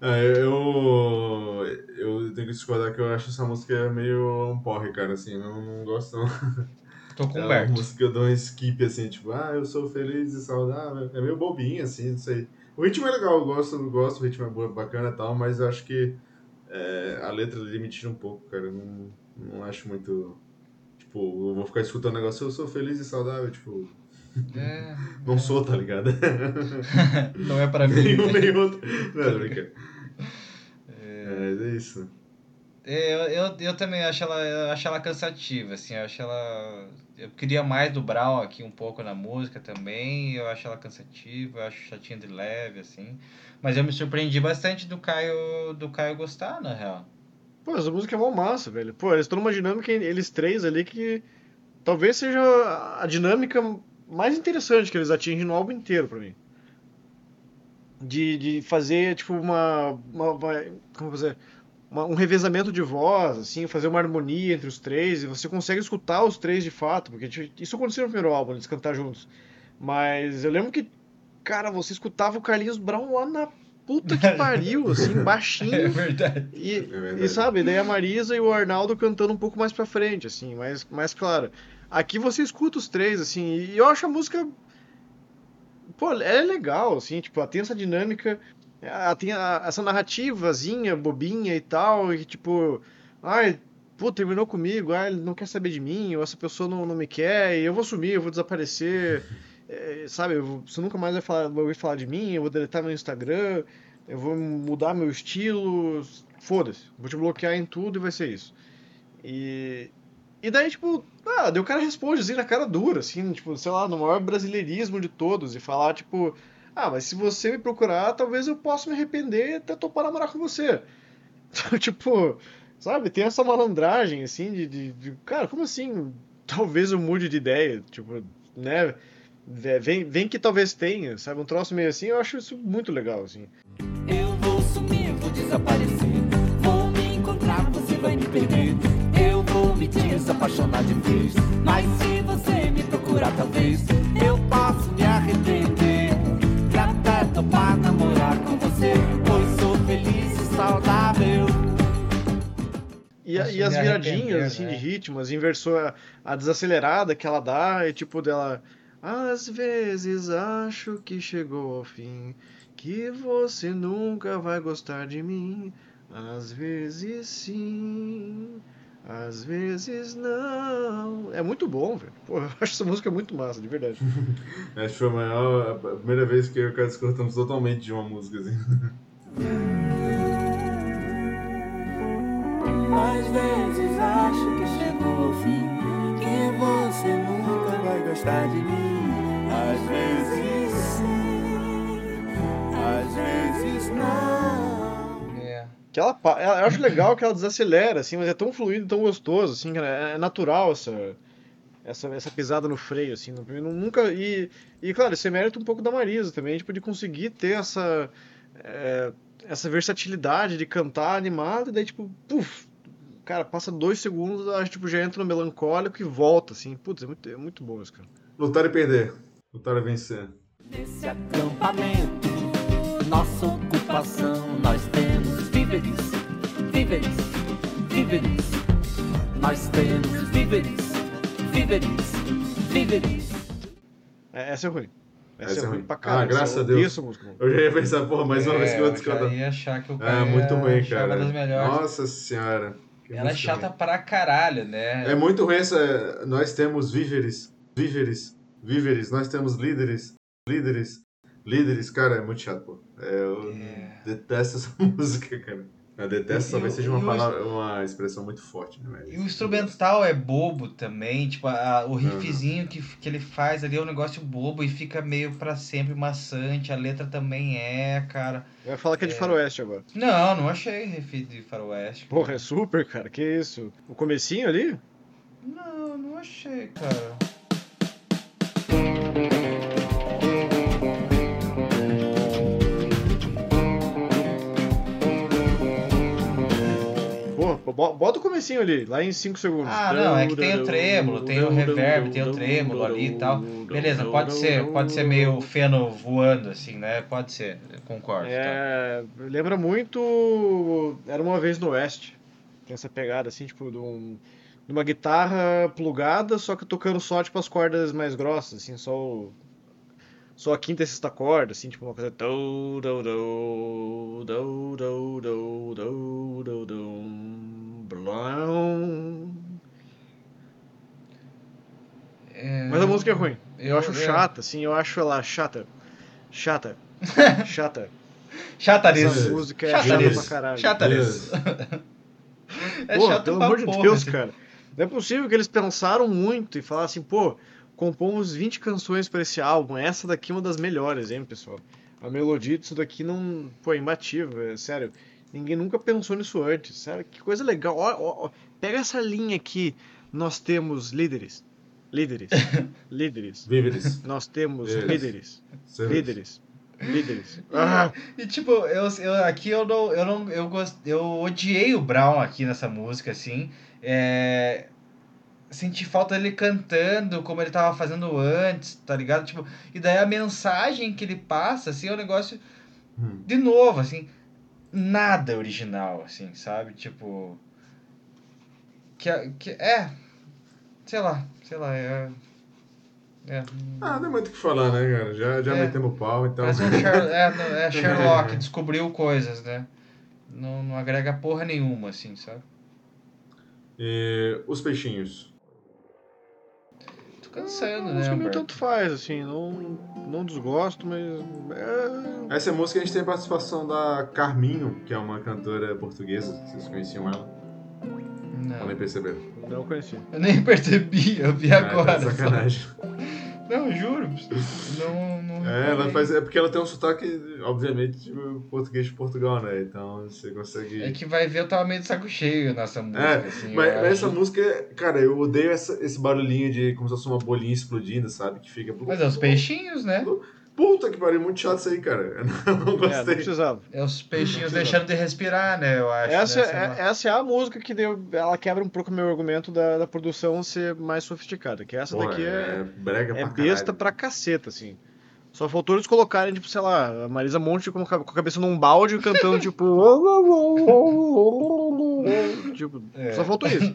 S1: Ah, eu, eu tenho que discordar que eu acho essa música meio um porre, cara, assim, não, não gosto não.
S3: Tô com
S1: É uma música dou um skip, assim, tipo, ah, eu sou feliz e saudável. É meio bobinho, assim, não sei. O ritmo é legal, eu gosto, eu gosto, o ritmo é bacana e tal, mas eu acho que é, a letra ali me tira um pouco, cara. eu Não, não acho muito. Tipo, eu vou ficar escutando o negócio, eu sou feliz e saudável, tipo,
S3: É,
S1: não sou, tá ligado?
S3: não é pra mim.
S1: Nenhum nem outro. Não. É, é isso.
S3: É, Eu, eu, eu também acho ela, eu acho ela cansativa, assim, eu acho ela... Eu queria mais do Brown aqui um pouco na música também, eu acho ela cansativa, eu acho chatinha de leve, assim. Mas eu me surpreendi bastante do Caio, do Caio gostar, na real.
S2: Pô, essa música é mó massa, velho. Pô, eles estão numa dinâmica, eles três ali, que talvez seja a dinâmica mais interessante que eles atingem no álbum inteiro pra mim. De, de fazer, tipo, uma. uma, uma- como fazer? Uma- um revezamento de voz, assim, fazer uma harmonia entre os três, e você consegue escutar os três de fato, porque tipo, isso aconteceu no primeiro álbum, eles cantar juntos. Mas eu lembro que, cara, você escutava o Carlinhos Brown lá na puta que pariu, assim, baixinho.
S3: É verdade.
S2: E,
S1: verdade.
S2: e sabe, daí a Marisa e o Arnaldo cantando um pouco mais pra frente, assim, mais, mais claro. Aqui você escuta os três, assim, e eu acho a música. Pô, é legal, assim, tipo, ela tem essa dinâmica, ela tem a- essa narrativazinha, bobinha e tal, e tipo, ai, pô, terminou comigo, ai, ele não quer saber de mim, ou essa pessoa não, não me quer, e eu vou sumir, eu vou desaparecer, é, sabe, eu vou- você nunca mais vai, falar, vai ouvir falar de mim, eu vou deletar meu Instagram, eu vou mudar meu estilo, foda-se, vou te bloquear em tudo e vai ser isso. E, e daí, tipo, ah, daí o cara responde assim na cara dura, assim, tipo, sei lá, no maior brasileirismo de todos, e falar, tipo, ah, mas se você me procurar, talvez eu possa me arrepender e até topar namorar com você. Tipo, sabe, tem essa malandragem, assim, de, de, de- cara, como assim? Talvez eu mude de ideia, tipo, né? Vem, vem que talvez tenha, sabe? Um troço meio assim, eu acho isso muito legal, assim.
S6: Eu vou sumir, vou desaparecer. Vou me encontrar, você vai me perder. Eu vou me desapaixonar de vez. Mas se você me procurar, talvez e
S2: as
S3: Me
S2: viradinhas,
S3: arrepender,
S2: assim,
S3: né?
S2: de ritmo, as inversões, a, desacelerada que ela dá, é tipo dela. Às vezes acho que chegou ao fim, que você nunca vai gostar de mim. Às vezes sim, às vezes não. É muito bom, velho. Pô, eu acho essa música muito massa, de verdade.
S1: Acho que foi a, maior, a primeira vez que eu e o Cássio cortamos totalmente de uma música, assim.
S6: Às vezes acho que chegou o fim, que você nunca vai gostar de mim. Às vezes sim, às vezes não.
S3: É.
S2: Que ela, eu acho legal que ela desacelera, assim, mas é tão fluido, tão gostoso, assim, é, natural essa, essa, essa pisada no freio, assim, nunca, e, e claro, isso é mérito um pouco da Marisa também, tipo, de conseguir ter essa, é, essa versatilidade de cantar animado, e daí, tipo, puf, cara, passa dois segundos, ela, tipo, já entra no melancólico e volta, assim, putz, é muito, é muito bom isso, cara.
S1: Lutar e perder. Lutar e vencer.
S7: Nesse acampamento, nossa ocupação, nós temos víveres, víveres, víveres. Nós temos víveres, víveres, víveres.
S2: É, essa é ruim. Essa,
S1: Essa
S2: é
S1: é
S2: ruim
S1: ruim.
S2: pra
S1: Ah,
S2: caralho.
S1: graças
S2: eu
S1: a Deus.
S2: música, mano.
S1: Eu já ia pensar, porra, mais uma
S3: É,
S1: vez que eu
S3: eu ia achar que o
S1: É
S3: cara
S1: muito ruim, cara.
S3: das melhores.
S1: Nossa senhora.
S3: Ela é chata
S1: ruim.
S3: pra caralho, né?
S1: É muito ruim essa. Nós temos víveres, víveres, víveres. Nós temos líderes, líderes, líderes. Cara, é muito chato, pô. É, eu
S3: É.
S1: detesto essa música, cara. Eu detesto,
S3: E
S1: talvez
S3: o-
S1: seja uma,
S3: o-
S1: palavra, uma expressão muito forte, né?
S3: E o instrumental é bobo também, tipo, a- o riffzinho que, que ele faz ali é um negócio bobo e fica meio pra sempre maçante, a letra também é, cara.
S2: Vai falar que é de faroeste agora.
S3: Não, não achei riff de faroeste.
S2: Porra, é super, cara, que isso? O comecinho ali?
S3: Não, não achei, cara.
S2: Bota o comecinho ali, lá em 5 segundos.
S3: Ah, não, é que tem o trêmulo, tem o reverb, tem o trêmulo ali e tal. Beleza, pode ser, pode ser meio feno voando, assim, né? Pode ser, eu concordo. tá?
S2: É, lembra muito Era Uma Vez no Oeste. Tem essa pegada, assim, tipo, de, um- de uma guitarra plugada, só que tocando só, tipo, as cordas mais grossas, assim, só o... Só a quinta e sexta corda, assim, tipo uma coisa... do, do, do, do, do, do, do, do, do, blão.
S3: É,
S2: Mas a música é ruim. Eu acho
S3: é.
S2: chata, assim, eu acho ela chata. Chata. Chata.
S3: Chataris.
S2: Essa música é chata pra caralho.
S3: É
S2: pô,
S3: chato
S2: pelo amor de Deus, cara. Não é possível que eles pensaram muito e falaram assim, pô, compomos 20 canções pra esse álbum. Essa daqui é uma das melhores, hein, pessoal? A melodia disso daqui não. Pô, é imbatível, é sério. Ninguém nunca pensou nisso antes. Sério, que coisa legal. Ó, ó, ó, pega essa linha aqui. Nós temos líderes. Líderes. líderes.
S1: Víveres.
S2: Nós temos
S1: Líderes.
S2: líderes. Líderes. Líderes. Ah,
S3: E tipo, eu, eu aqui eu não, eu não, eu gost, eu odiei o Brown aqui nessa música, assim. É, senti falta dele cantando como ele tava fazendo antes, tá ligado? Tipo, e daí a mensagem que ele passa, assim, é um negócio
S1: Hum.
S3: de novo, assim, nada original, assim, sabe? Tipo, que, é- que é, sei lá, sei lá, é, é,
S1: Ah, não é muito o que falar, né, cara? Já, já
S3: É.
S1: metemos o pau, então.
S3: Um Sher- é, não, é Sherlock, descobriu coisas, né? Não, não agrega porra nenhuma, assim, sabe?
S1: E os peixinhos.
S3: Cansando,
S2: a
S3: né,
S2: música meio tanto faz, assim, não, não desgosto, mas. É...
S1: Essa música a gente tem participação da Carminho, que é uma cantora portuguesa. Vocês conheciam ela? Ou nem
S3: Não,
S1: perceberam?
S2: Não conheci.
S3: eu nem percebi, eu vi
S1: Ah,
S3: agora.
S1: tá de sacanagem.
S3: Não, juro. Não, não
S1: É, ela faz, é porque ela tem um sotaque, obviamente, de português de Portugal, né? Então você consegue.
S3: É que vai ver, eu tava meio de saco cheio nessa música,
S1: É,
S3: assim.
S1: mas, mas essa música, cara, eu odeio essa- esse barulhinho de como se fosse uma bolinha explodindo, sabe? Que fica.
S3: Mas é os peixinhos, né?
S1: Puta que pariu, muito chato isso aí, cara. Eu não
S2: É, não
S1: gostei.
S2: precisava.
S3: É os peixinhos deixando de respirar, né? Eu acho.
S2: Essa,
S3: né?
S2: é, essa é a música que deu. Ela quebra um pouco o meu argumento da, da produção ser mais sofisticada. Que essa
S1: Pô,
S2: daqui é,
S1: brega
S2: é
S1: pra
S2: besta
S1: caralho.
S2: pra caceta, assim. Só faltou eles colocarem, tipo, sei lá, a Marisa Monte com a cabeça num balde cantando, tipo. Tipo,
S3: É.
S2: só faltou isso.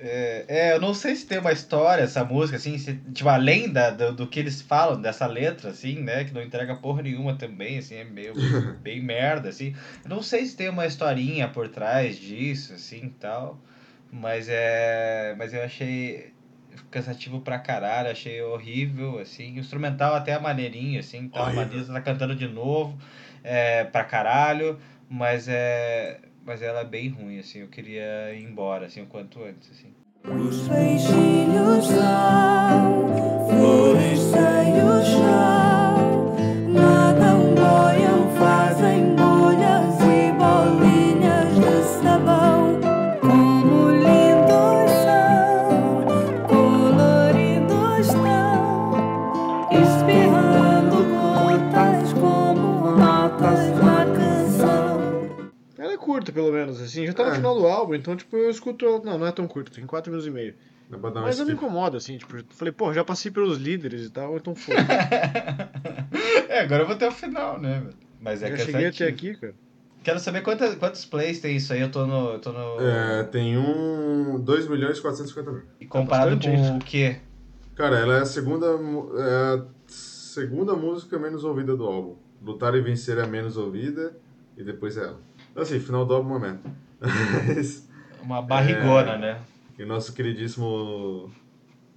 S3: É, é, eu não sei se tem uma história essa música, assim, se, tipo, além da, do, do que eles falam dessa letra, assim, né, que não entrega porra nenhuma também, assim, é meio bem merda, assim. Eu não sei se tem uma historinha por trás disso, assim, e tal, mas é, mas eu achei cansativo pra caralho, achei horrível, assim, o instrumental até é maneirinho, assim, tá, a. Marisa tá cantando de novo, é, pra caralho, mas é, mas ela é bem ruim, assim, eu queria ir embora, assim, o quanto antes, assim.
S6: Os peixinhos são flores sem o chão,
S2: pelo menos, assim. Já tá no
S1: É.
S2: final do álbum, então, tipo, eu escuto ela. Não, não é tão curta, tem 4 minutos e meio. Mas não me incomoda, assim, tipo, eu falei, pô, já passei pelos líderes e tal, então foda.
S3: É, agora eu vou até o final, né? velho? Mas é
S2: já
S3: cansativo.
S2: cheguei até aqui, cara.
S3: Quero saber quantas, quantos plays tem isso aí. Eu tô no. Eu tô no...
S1: É, tem um. 2 milhões e 450 mil.
S3: E comparado
S2: bastante,
S3: com o quê?
S1: Cara, ela é a segunda, é a segunda música menos ouvida do álbum. Lutar e Vencer é a menos ouvida e depois é ela. Então, assim, final do álbum, momento. Mas,
S3: Uma barrigona, né?
S1: e o nosso queridíssimo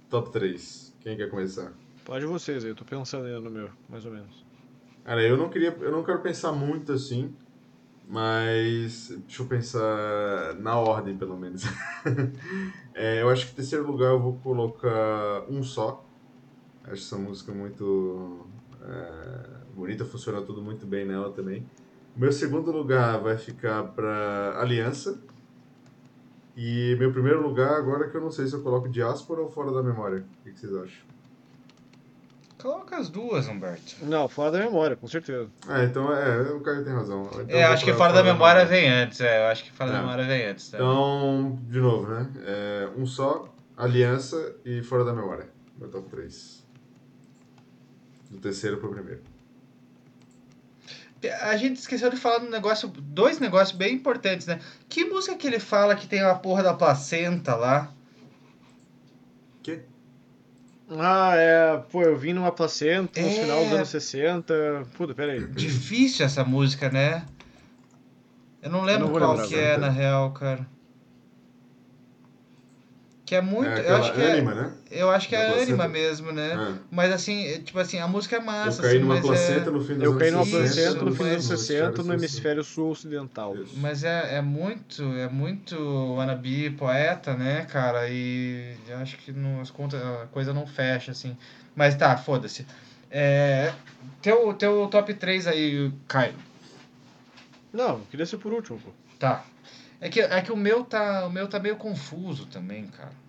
S1: top 3. Quem quer começar?
S2: Pode vocês aí, eu tô pensando ainda no meu, mais ou menos.
S1: Cara, eu não queria, eu não quero pensar muito assim, mas deixa eu pensar na ordem pelo menos. É, eu acho que em terceiro lugar eu vou colocar um só. Acho essa música muito é, bonita, funciona tudo muito bem nela também. Meu segundo lugar vai ficar para Aliança. E meu primeiro lugar, agora que eu não sei se eu coloco Diáspora ou Fora da Memória. O que que vocês acham?
S3: Coloca as duas, Humberto.
S2: Não, fora da memória, com certeza.
S1: Ah, então é, o Caio tem razão. Então
S3: é, acho que
S1: pra
S3: fora da memória vem antes. É, eu acho que fora da
S1: Tá.
S3: memória vem antes. Tá?
S1: Então, de novo, né? É, um só, Aliança e Fora da Memória. Meu top 3. Do terceiro pro primeiro.
S3: A gente esqueceu de falar de um negócio, dois negócios bem importantes, né? Que música que ele fala que tem a porra da placenta lá?
S1: Que?
S2: Ah, é. Pô, eu vim numa placenta no
S3: É.
S2: final dos anos 60. Puta, pera aí.
S3: Difícil essa música, né? Eu não lembro
S2: não vou
S3: qual
S2: lembrar
S3: que é, na real, cara. Que é muito.
S1: é
S3: eu acho que é,
S1: Anima, né?
S3: eu acho que
S1: Da
S3: é
S1: placenta.
S3: Anima mesmo, né?
S1: Ah,
S3: Mas assim, é, tipo assim, a música é
S1: eu
S3: massa,
S1: caí
S3: assim,
S1: numa
S3: mas
S1: placenta
S3: é,
S1: no fim dos
S2: Eu caí numa
S1: 60,
S2: placenta no fim dos anos
S3: no
S2: 60 no
S1: hemisfério
S2: hemisfério sul ocidental.
S1: Isso.
S3: mas é, é muito, é muito wannabe poeta, né, cara? E eu acho que não, as contas, a coisa não fecha, assim. Mas tá, foda-se. É, teu, teu top 3 aí, Caio.
S2: Não, queria ser por último, pô.
S3: Tá. É que, é que o meu tá. O meu tá meio confuso também, cara.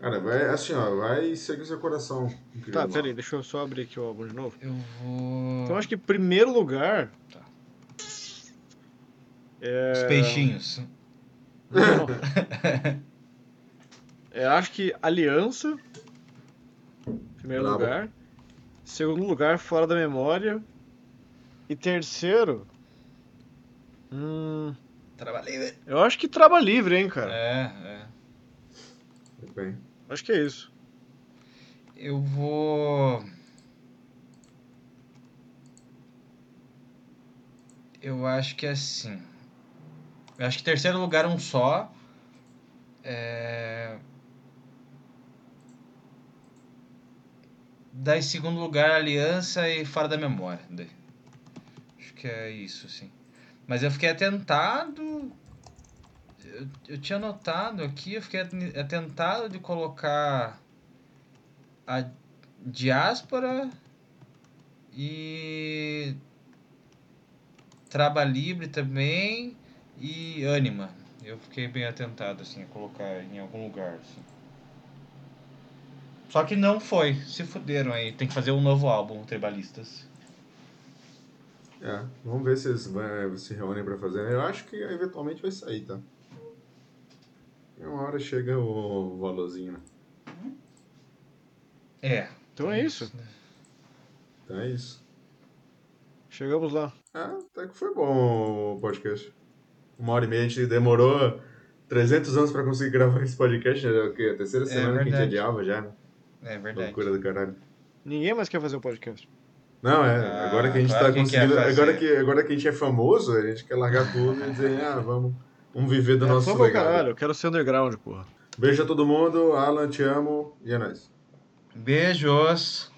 S1: Cara, vai assim, ó, vai seguir seu coração.
S2: Tá,
S1: Mal.
S2: pera aí, deixa eu só abrir aqui o álbum de novo.
S3: Eu vou.
S2: Então acho que primeiro lugar.
S3: Tá.
S2: É...
S3: Os peixinhos.
S2: Não. É, acho que Aliança. Primeiro lugar. Segundo lugar, Fora da Memória. E terceiro. Hum,
S3: Trabalhei.
S2: eu acho que Traba Livre, hein, cara.
S3: É, é.
S1: Muito bem.
S2: Acho que é isso.
S3: Eu vou. Eu acho que é assim. Eu acho que terceiro lugar um só. É... Daí segundo lugar Aliança e Fora da Memória. Acho que é isso, assim. Mas eu fiquei atentado. Eu, eu tinha notado aqui, eu fiquei aten- atentado de colocar a diáspora e Traba Livre também e Anima. Eu fiquei bem atentado assim a colocar em algum lugar. assim. Só que não foi, se fuderam aí. Tem que fazer um novo álbum, Tribalistas.
S1: É, vamos ver se eles vai- se reúnem pra fazer. Eu acho que eventualmente vai sair, tá? E uma hora chega o valorzinho, né?
S3: É.
S2: Então é isso.
S1: Então é isso.
S2: Chegamos lá.
S1: Ah, até que foi bom o podcast. uma hora e meia. A gente demorou 300 anos pra conseguir gravar esse podcast. Era o quê? A terceira
S3: É
S1: semana que a gente
S3: verdade.
S1: adiava já, né?
S3: É verdade.
S1: Loucura do caralho.
S2: Ninguém mais quer fazer o podcast.
S1: Não, é.
S3: Ah,
S1: agora que a gente
S3: claro
S1: tá
S3: que quer
S1: conseguindo. Agora que, agora que a gente é famoso, a gente quer largar tudo e dizer, ah, vamos, vamos viver do
S2: é,
S1: nosso legado.
S2: caralho, eu quero ser underground, porra.
S1: Beijo a todo mundo, Alan, te amo e é nóis.
S3: Beijos.